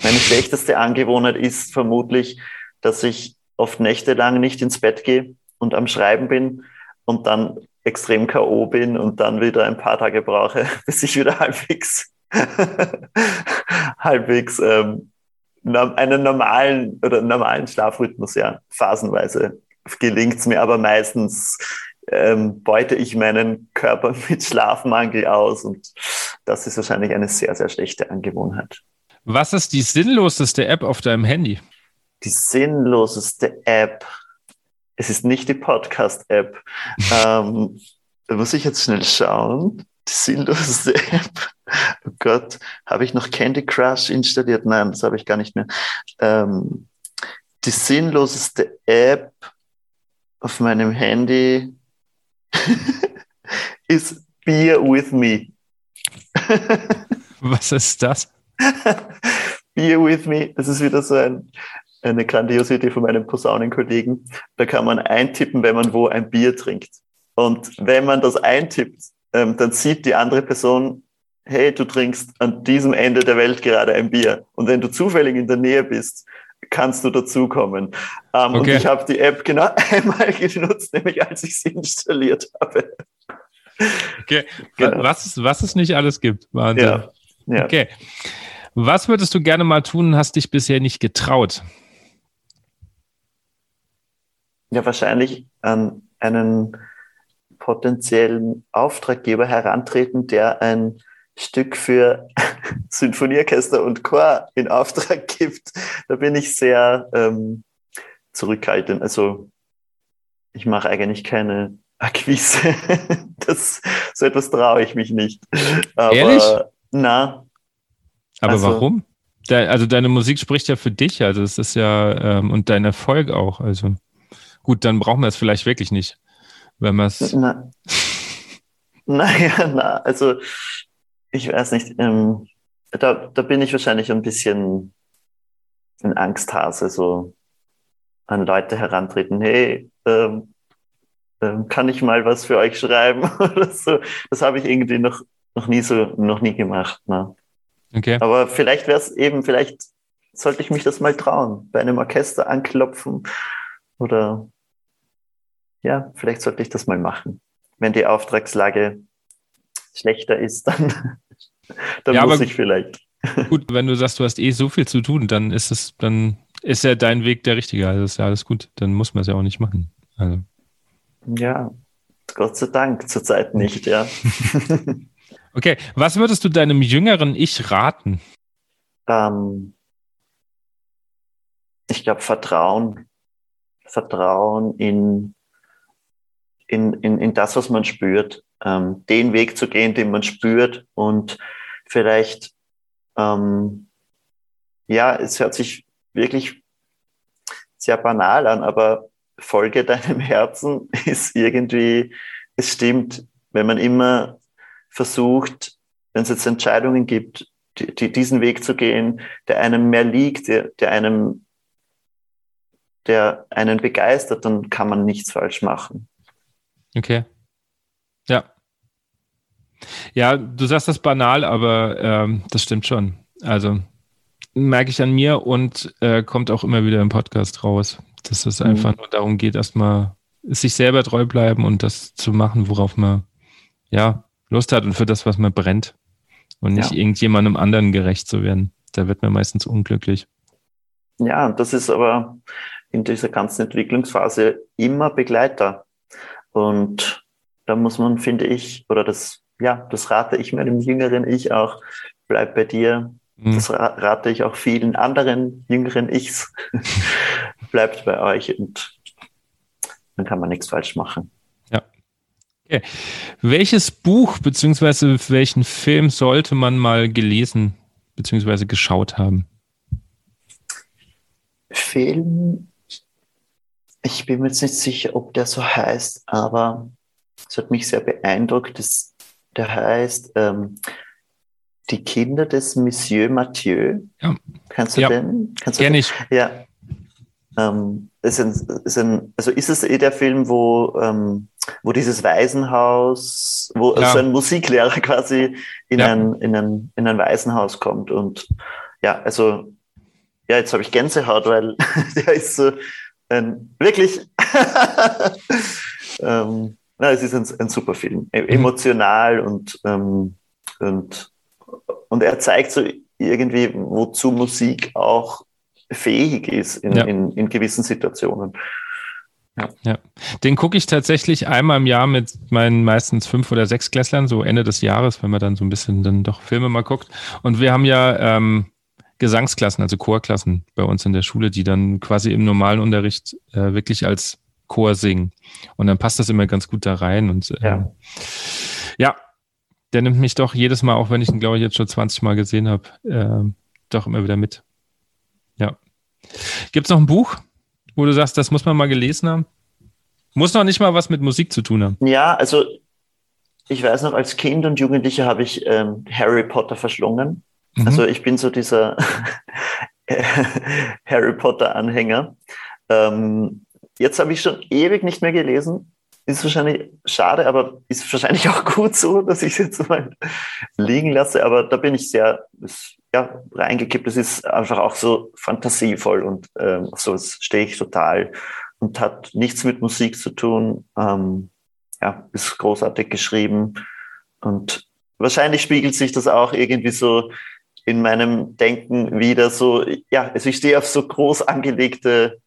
meine schlechteste Angewohnheit ist vermutlich, dass ich oft nächtelang nicht ins Bett gehe und am Schreiben bin und dann extrem K.O. bin und dann wieder ein paar Tage brauche, bis ich wieder halbwegs, halbwegs ähm, einen normalen oder normalen Schlafrhythmus, ja, phasenweise gelingt es mir, aber meistens ähm, beute ich meinen Körper mit Schlafmangel aus und das ist wahrscheinlich eine sehr, sehr schlechte Angewohnheit. Was ist die sinnloseste App auf deinem Handy? Die sinnloseste App es ist nicht die Podcast-App. ähm, da muss ich jetzt schnell schauen. Die sinnloseste App. Oh Gott, habe ich noch Candy Crush installiert? Nein, das habe ich gar nicht mehr. Ähm, die sinnloseste App auf meinem Handy ist Beer with Me. Was ist das? Beer with Me, das ist wieder so ein eine grandiose Idee von meinem Posaunenkollegen. Da kann man eintippen, wenn man wo ein Bier trinkt. Und wenn man das eintippt, ähm, dann sieht die andere Person, hey, du trinkst an diesem Ende der Welt gerade ein Bier. Und wenn du zufällig in der Nähe bist, kannst du dazukommen. Ähm, okay. Und ich habe die App genau einmal genutzt, nämlich als ich sie installiert habe. Okay, genau. was, was es nicht alles gibt. Wahnsinn. Ja. ja. Okay. Was würdest du gerne mal tun, hast dich bisher nicht getraut? ja wahrscheinlich an einen potenziellen Auftraggeber herantreten, der ein Stück für Sinfonieorchester und Chor in Auftrag gibt. Da bin ich sehr ähm, zurückhaltend. Also ich mache eigentlich keine Akquise. das, so etwas traue ich mich nicht. Aber, Ehrlich? Na. Aber also, warum? de, also deine Musik spricht ja für dich, also es ist ja, ähm, und dein Erfolg auch. Also gut, dann brauchen wir es vielleicht wirklich nicht, wenn wir es. Na, naja, na, also ich weiß nicht, ähm, da, da bin ich wahrscheinlich ein bisschen ein Angsthase, so an Leute herantreten, hey, ähm, ähm, kann ich mal was für euch schreiben oder so. Das habe ich irgendwie noch, noch nie so, noch nie gemacht. Ne? Okay. Aber vielleicht wäre es eben, vielleicht sollte ich mich das mal trauen, bei einem Orchester anklopfen oder ja, vielleicht sollte ich das mal machen. Wenn die Auftragslage schlechter ist, dann, dann ja, muss ich vielleicht. Gut, wenn du sagst, du hast eh so viel zu tun, dann ist es, dann ist ja dein Weg der richtige. Also ist ja alles gut. Dann muss man es ja auch nicht machen. Also. Ja, Gott sei Dank zurzeit nicht, ja. okay, was würdest du deinem jüngeren Ich raten? Ähm, ich glaube, Vertrauen. Vertrauen in, in, in, in das, was man spürt. Ähm, den Weg zu gehen, den man spürt und vielleicht, ähm, ja, es hört sich wirklich sehr banal an, aber folge deinem Herzen ist irgendwie, es stimmt, wenn man immer versucht, wenn es jetzt Entscheidungen gibt, die, die, diesen Weg zu gehen, der einem mehr liegt, der, der einem, der einen begeistert, dann kann man nichts falsch machen. Okay. Ja. Ja, du sagst das banal, aber ähm, das stimmt schon. Also merke ich an mir und äh, kommt auch immer wieder im Podcast raus, dass es mhm. einfach nur darum geht, erstmal sich selber treu bleiben und das zu machen, worauf man ja Lust hat und für das, was man brennt und nicht ja. irgendjemandem anderen gerecht zu werden. Da wird man meistens unglücklich. Ja, und das ist aber in dieser ganzen Entwicklungsphase immer Begleiter. Und da muss man, finde ich, oder das, ja, das rate ich meinem jüngeren Ich auch, bleib bei dir, Mhm. Das rate ich auch vielen anderen jüngeren Ichs. Bleibt bei euch und dann kann man nichts falsch machen. Ja. Okay. Welches Buch bzw. welchen Film sollte man mal gelesen bzw. geschaut haben? Film, ich bin mir jetzt nicht sicher, ob der so heißt, aber es hat mich sehr beeindruckt. Das, der heißt ähm, die Kinder des Monsieur Mathieu. Ja. Kannst du ja. den? Kannst du Kenn ich. Ja. Ähm, ist ein, ist ein, also ist es eh der Film, wo, ähm, wo dieses Waisenhaus, wo ja. so ein Musiklehrer quasi in, ja. ein, in, ein, in ein Waisenhaus kommt und ja, also ja, jetzt habe ich Gänsehaut, weil der ist so ein, wirklich, ähm, na, es ist ein, ein super Film, e-, mhm. emotional und, ähm, und und er zeigt so irgendwie, wozu Musik auch fähig ist in, ja. in, in gewissen Situationen. Ja. ja. Den gucke ich tatsächlich einmal im Jahr mit meinen meistens fünf oder sechs Klässlern, so Ende des Jahres, wenn man dann so ein bisschen dann doch Filme mal guckt. Und wir haben ja ähm, Gesangsklassen, also Chorklassen bei uns in der Schule, die dann quasi im normalen Unterricht äh, wirklich als Chor singen. Und dann passt das immer ganz gut da rein. Und äh, ja. ja, der nimmt mich doch jedes Mal, auch wenn ich ihn, glaube ich, jetzt schon 20 Mal gesehen habe, äh, doch immer wieder mit. Ja. Gibt es noch ein Buch, wo du sagst, das muss man mal gelesen haben? Muss noch nicht mal was mit Musik zu tun haben. Ja, also ich weiß noch, als Kind und Jugendlicher habe ich ähm, Harry Potter verschlungen. Mhm. Also ich bin so dieser Harry Potter-Anhänger. Ähm, jetzt habe ich schon ewig nicht mehr gelesen ist wahrscheinlich schade, aber ist wahrscheinlich auch gut so, dass ich es jetzt mal liegen lasse. Aber da bin ich sehr ja, reingekippt. Es ist einfach auch so fantasievoll und ähm, so stehe ich total und hat nichts mit Musik zu tun. Ähm, ja, ist großartig geschrieben und wahrscheinlich spiegelt sich das auch irgendwie so in meinem Denken wieder so, ja, also ich stehe auf so groß angelegte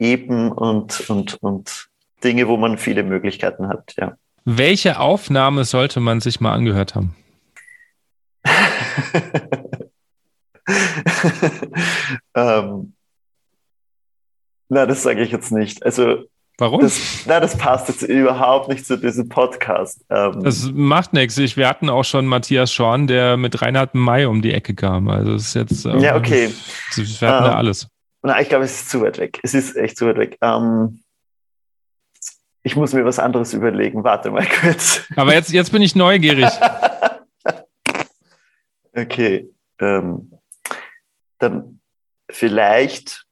Eben und, und, und Dinge, wo man viele Möglichkeiten hat, ja. Welche Aufnahme sollte man sich mal angehört haben? ähm, na, das sage ich jetzt nicht. Also Warum? Das, na, das passt jetzt überhaupt nicht zu diesem Podcast. Ähm, das macht nichts. wir hatten auch schon Matthias Schorn, der mit Reinhard May um die Ecke kam. Also es ist jetzt. Ähm, ja, okay. Wir hatten ähm, da alles. Na, ich glaube, es ist zu weit weg. Es ist echt zu weit weg. Ähm, ich muss mir was anderes überlegen. Warte mal kurz. Aber jetzt, jetzt bin ich neugierig. okay. Ähm, dann vielleicht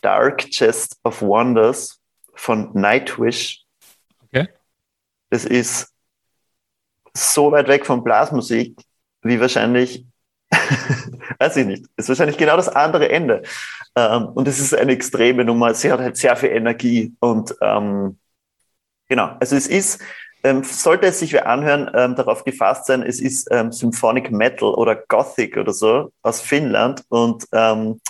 Dark Chest of Wonders von Nightwish. Okay. Das ist so weit weg von Blasmusik, wie wahrscheinlich, weiß ich nicht, ist wahrscheinlich genau das andere Ende. Ähm, und es ist eine extreme Nummer. Sie hat halt sehr viel Energie und ähm, genau, also es ist, ähm, sollte es sich wer anhören, ähm, darauf gefasst sein, es ist ähm, Symphonic Metal oder Gothic oder so aus Finnland und ähm,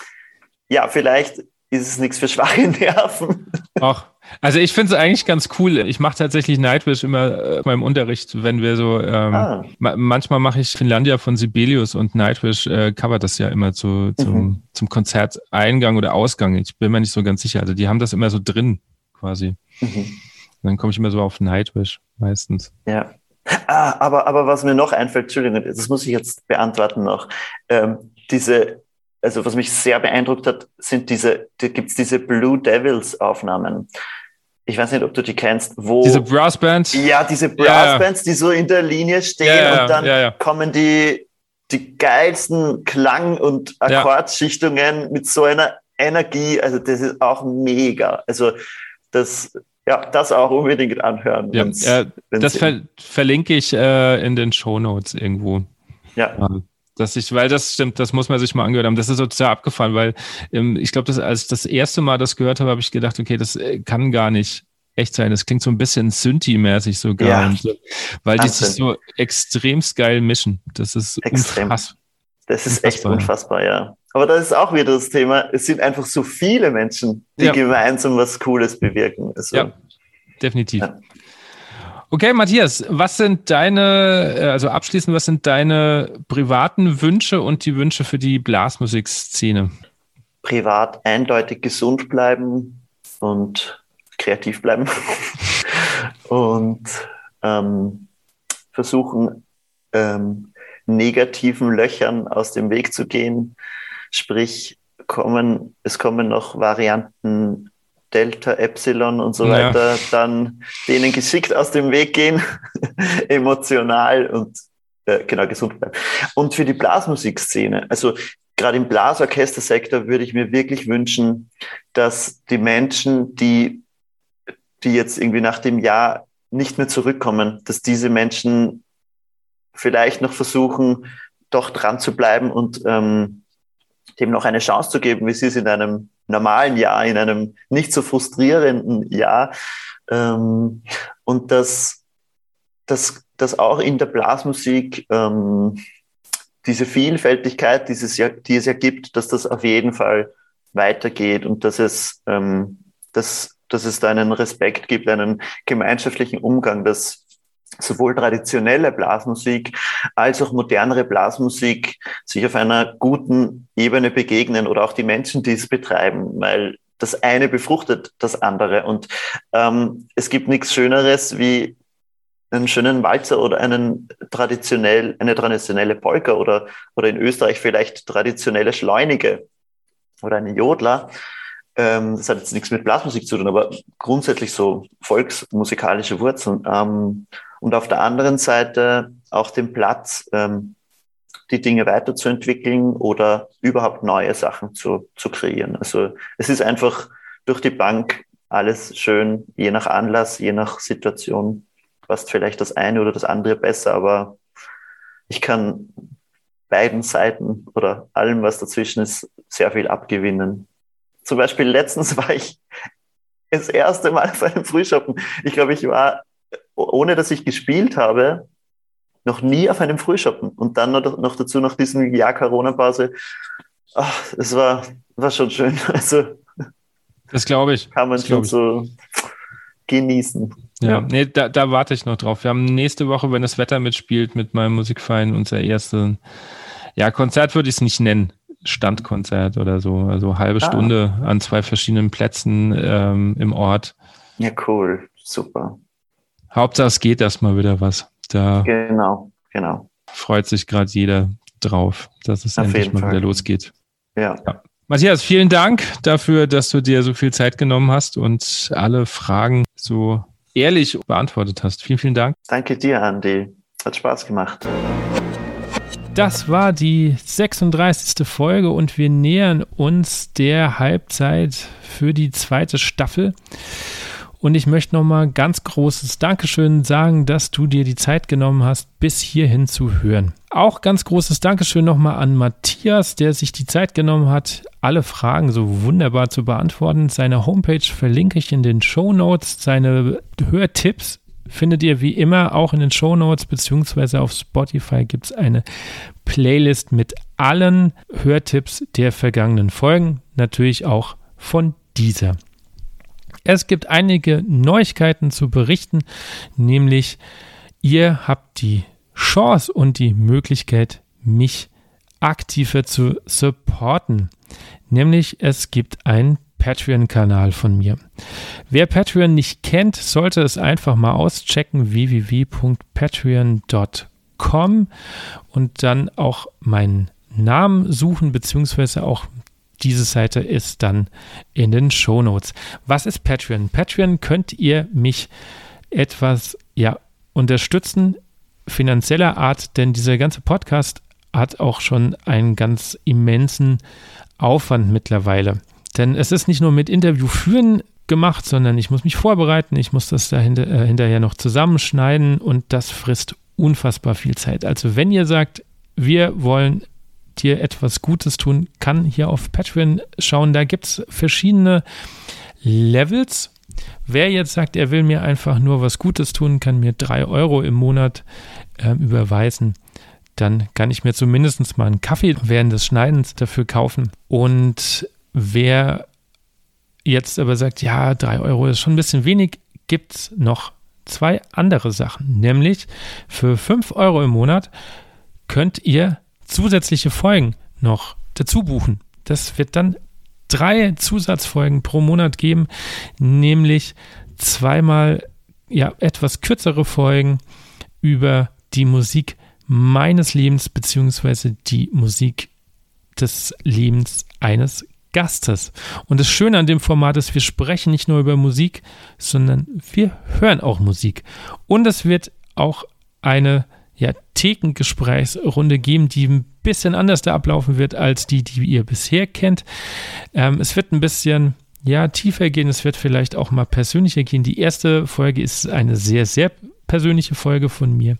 ja, vielleicht ist es nichts für schwache Nerven. Ach, also ich finde es eigentlich ganz cool. Ich mache tatsächlich Nightwish immer äh, beim Unterricht, wenn wir so, ähm, ah. ma manchmal mache ich Finlandia von Sibelius und Nightwish äh, covert das ja immer zu, zum, mhm. zum Konzerteingang oder Ausgang. Ich bin mir nicht so ganz sicher. Also die haben das immer so drin quasi. Mhm. Dann komme ich immer so auf Nightwish meistens. Ja. Ah, aber, aber was mir noch einfällt, Entschuldigung, das muss ich jetzt beantworten noch. Ähm, diese also was mich sehr beeindruckt hat, sind diese, da gibt es diese Blue Devils Aufnahmen. Ich weiß nicht, ob du die kennst, wo. Diese Brassbands? Ja, diese Brassbands, ja. die so in der Linie stehen ja, und dann kommen die, die geilsten Klang- und Akkordschichtungen mit so einer Energie. Also das ist auch mega. Also das, ja, das auch unbedingt anhören. Ja, äh, das ver verlinke ich äh, in den Show Notes irgendwo. Ja. Dass ich, weil das stimmt, das muss man sich mal angehört haben. Das ist total abgefallen, weil ähm, ich glaube, als ich das erste Mal das gehört habe, habe ich gedacht, okay, das äh, kann gar nicht echt sein. Das klingt so ein bisschen Synthi-mäßig sogar. Ja. So, weil die sich so extremst geil mischen. Das ist Extrem. unfassbar. Das ist unfassbar. echt unfassbar, ja. Aber das ist auch wieder das Thema. Es sind einfach so viele Menschen, die ja. gemeinsam was Cooles bewirken. Also, ja, definitiv. Ja. Okay, Matthias, was sind deine, äh, also abschließend, was sind deine privaten Wünsche und die Wünsche für die Blasmusikszene? Privat eindeutig gesund bleiben und kreativ bleiben und ähm, versuchen, ähm, negativen Löchern aus dem Weg zu gehen. Sprich, kommen, es kommen noch Varianten Delta, Epsilon und so ja. weiter, dann denen geschickt aus dem Weg gehen, emotional und äh, genau gesund bleiben. Und für die Blasmusikszene, also gerade im Blasorchestersektor würde ich mir wirklich wünschen, dass die Menschen, die, die jetzt irgendwie nach dem Jahr nicht mehr zurückkommen, dass diese Menschen vielleicht noch versuchen, doch dran zu bleiben und ähm, dem noch eine Chance zu geben, wie sie es in einem normalen Jahr, in einem nicht so frustrierenden Jahr. Ähm, und dass, dass, dass auch in der Blasmusik ähm, diese Vielfältigkeit, dieses, die es ja gibt, dass das auf jeden Fall weitergeht und dass es, ähm, dass, dass es da einen Respekt gibt, einen gemeinschaftlichen Umgang, dass sowohl traditionelle Blasmusik als auch modernere Blasmusik sich auf einer guten Ebene begegnen oder auch die Menschen, die es betreiben, weil das eine befruchtet das andere. Und ähm, es gibt nichts Schöneres wie einen schönen Walzer oder einen traditionell, eine traditionelle Polka oder, oder in Österreich vielleicht traditionelle Schleunige oder einen Jodler. Ähm, das hat jetzt nichts mit Blasmusik zu tun, aber grundsätzlich so volksmusikalische Wurzeln. Ähm, und auf der anderen Seite auch den Platz, ähm, die Dinge weiterzuentwickeln oder überhaupt neue Sachen zu, zu kreieren. Also es ist einfach durch die Bank alles schön, je nach Anlass, je nach Situation passt vielleicht das eine oder das andere besser, aber ich kann beiden Seiten oder allem, was dazwischen ist, sehr viel abgewinnen. Zum Beispiel letztens war ich das erste Mal auf einem Frühschoppen. Ich glaube, ich war ohne dass ich gespielt habe, noch nie auf einem Frühschoppen. Und dann noch dazu nach diesem Jahr Corona-Pause. Es war, war schon schön. Also, das glaube ich. Kann man schon so genießen. Ja, ja. nee, da, da warte ich noch drauf. Wir haben nächste Woche, wenn das Wetter mitspielt, mit meinem Musikverein unser erstes, ja, Konzert würde ich es nicht nennen. Standkonzert oder so, also halbe ah. Stunde an zwei verschiedenen Plätzen ähm, im Ort. Ja, cool, super. Hauptsache es geht erstmal wieder was. Da genau, genau. Freut sich gerade jeder drauf, dass es Auf endlich mal Fall. wieder losgeht. Ja. ja. Matthias, vielen Dank dafür, dass du dir so viel Zeit genommen hast und alle Fragen so ehrlich beantwortet hast. Vielen, vielen Dank. Danke dir, Andy. Hat Spaß gemacht. Das war die 36. Folge und wir nähern uns der Halbzeit für die zweite Staffel. Und ich möchte nochmal ganz großes Dankeschön sagen, dass du dir die Zeit genommen hast, bis hierhin zu hören. Auch ganz großes Dankeschön nochmal an Matthias, der sich die Zeit genommen hat, alle Fragen so wunderbar zu beantworten. Seine Homepage verlinke ich in den Show Notes. Seine Hörtipps findet ihr wie immer auch in den Show Notes, beziehungsweise auf Spotify gibt es eine Playlist mit allen Hörtipps der vergangenen Folgen, natürlich auch von dieser. Es gibt einige Neuigkeiten zu berichten, nämlich ihr habt die Chance und die Möglichkeit, mich aktiver zu supporten. Nämlich es gibt einen Patreon-Kanal von mir. Wer Patreon nicht kennt, sollte es einfach mal auschecken, www.patreon.com und dann auch meinen Namen suchen, beziehungsweise auch diese Seite ist dann in den Show Notes. Was ist Patreon? Patreon könnt ihr mich etwas ja, unterstützen, finanzieller Art, denn dieser ganze Podcast hat auch schon einen ganz immensen Aufwand mittlerweile. Denn es ist nicht nur mit Interview führen gemacht, sondern ich muss mich vorbereiten, ich muss das dahinter, äh, hinterher noch zusammenschneiden und das frisst unfassbar viel Zeit. Also wenn ihr sagt, wir wollen dir etwas Gutes tun, kann hier auf Patreon schauen. Da gibt es verschiedene Levels. Wer jetzt sagt, er will mir einfach nur was Gutes tun, kann mir drei Euro im Monat äh, überweisen. Dann kann ich mir zumindest mal einen Kaffee während des Schneidens dafür kaufen. Und Wer jetzt aber sagt, ja, drei Euro ist schon ein bisschen wenig, gibt es noch zwei andere Sachen. Nämlich für fünf Euro im Monat könnt ihr zusätzliche Folgen noch dazu buchen. Das wird dann drei Zusatzfolgen pro Monat geben, nämlich zweimal ja etwas kürzere Folgen über die Musik meines Lebens beziehungsweise die Musik des Lebens eines Gastes. Und das Schöne an dem Format ist, wir sprechen nicht nur über Musik, sondern wir hören auch Musik. Und es wird auch eine ja, Thekengesprächsrunde geben, die ein bisschen anders da ablaufen wird als die, die ihr bisher kennt. Ähm, es wird ein bisschen ja, tiefer gehen, es wird vielleicht auch mal persönlicher gehen. Die erste Folge ist eine sehr, sehr persönliche Folge von mir.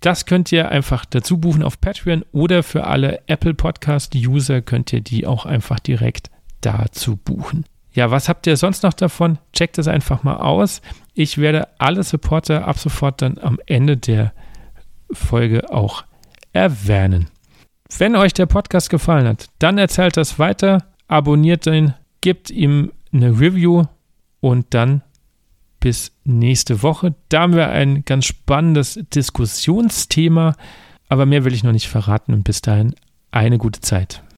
Das könnt ihr einfach dazu buchen auf Patreon oder für alle Apple Podcast-User könnt ihr die auch einfach direkt dazu buchen. Ja, was habt ihr sonst noch davon? Checkt es einfach mal aus. Ich werde alle Supporter ab sofort dann am Ende der Folge auch erwähnen. Wenn euch der Podcast gefallen hat, dann erzählt das weiter, abonniert ihn, gebt ihm eine Review und dann bis nächste Woche. Da haben wir ein ganz spannendes Diskussionsthema, aber mehr will ich noch nicht verraten und bis dahin eine gute Zeit.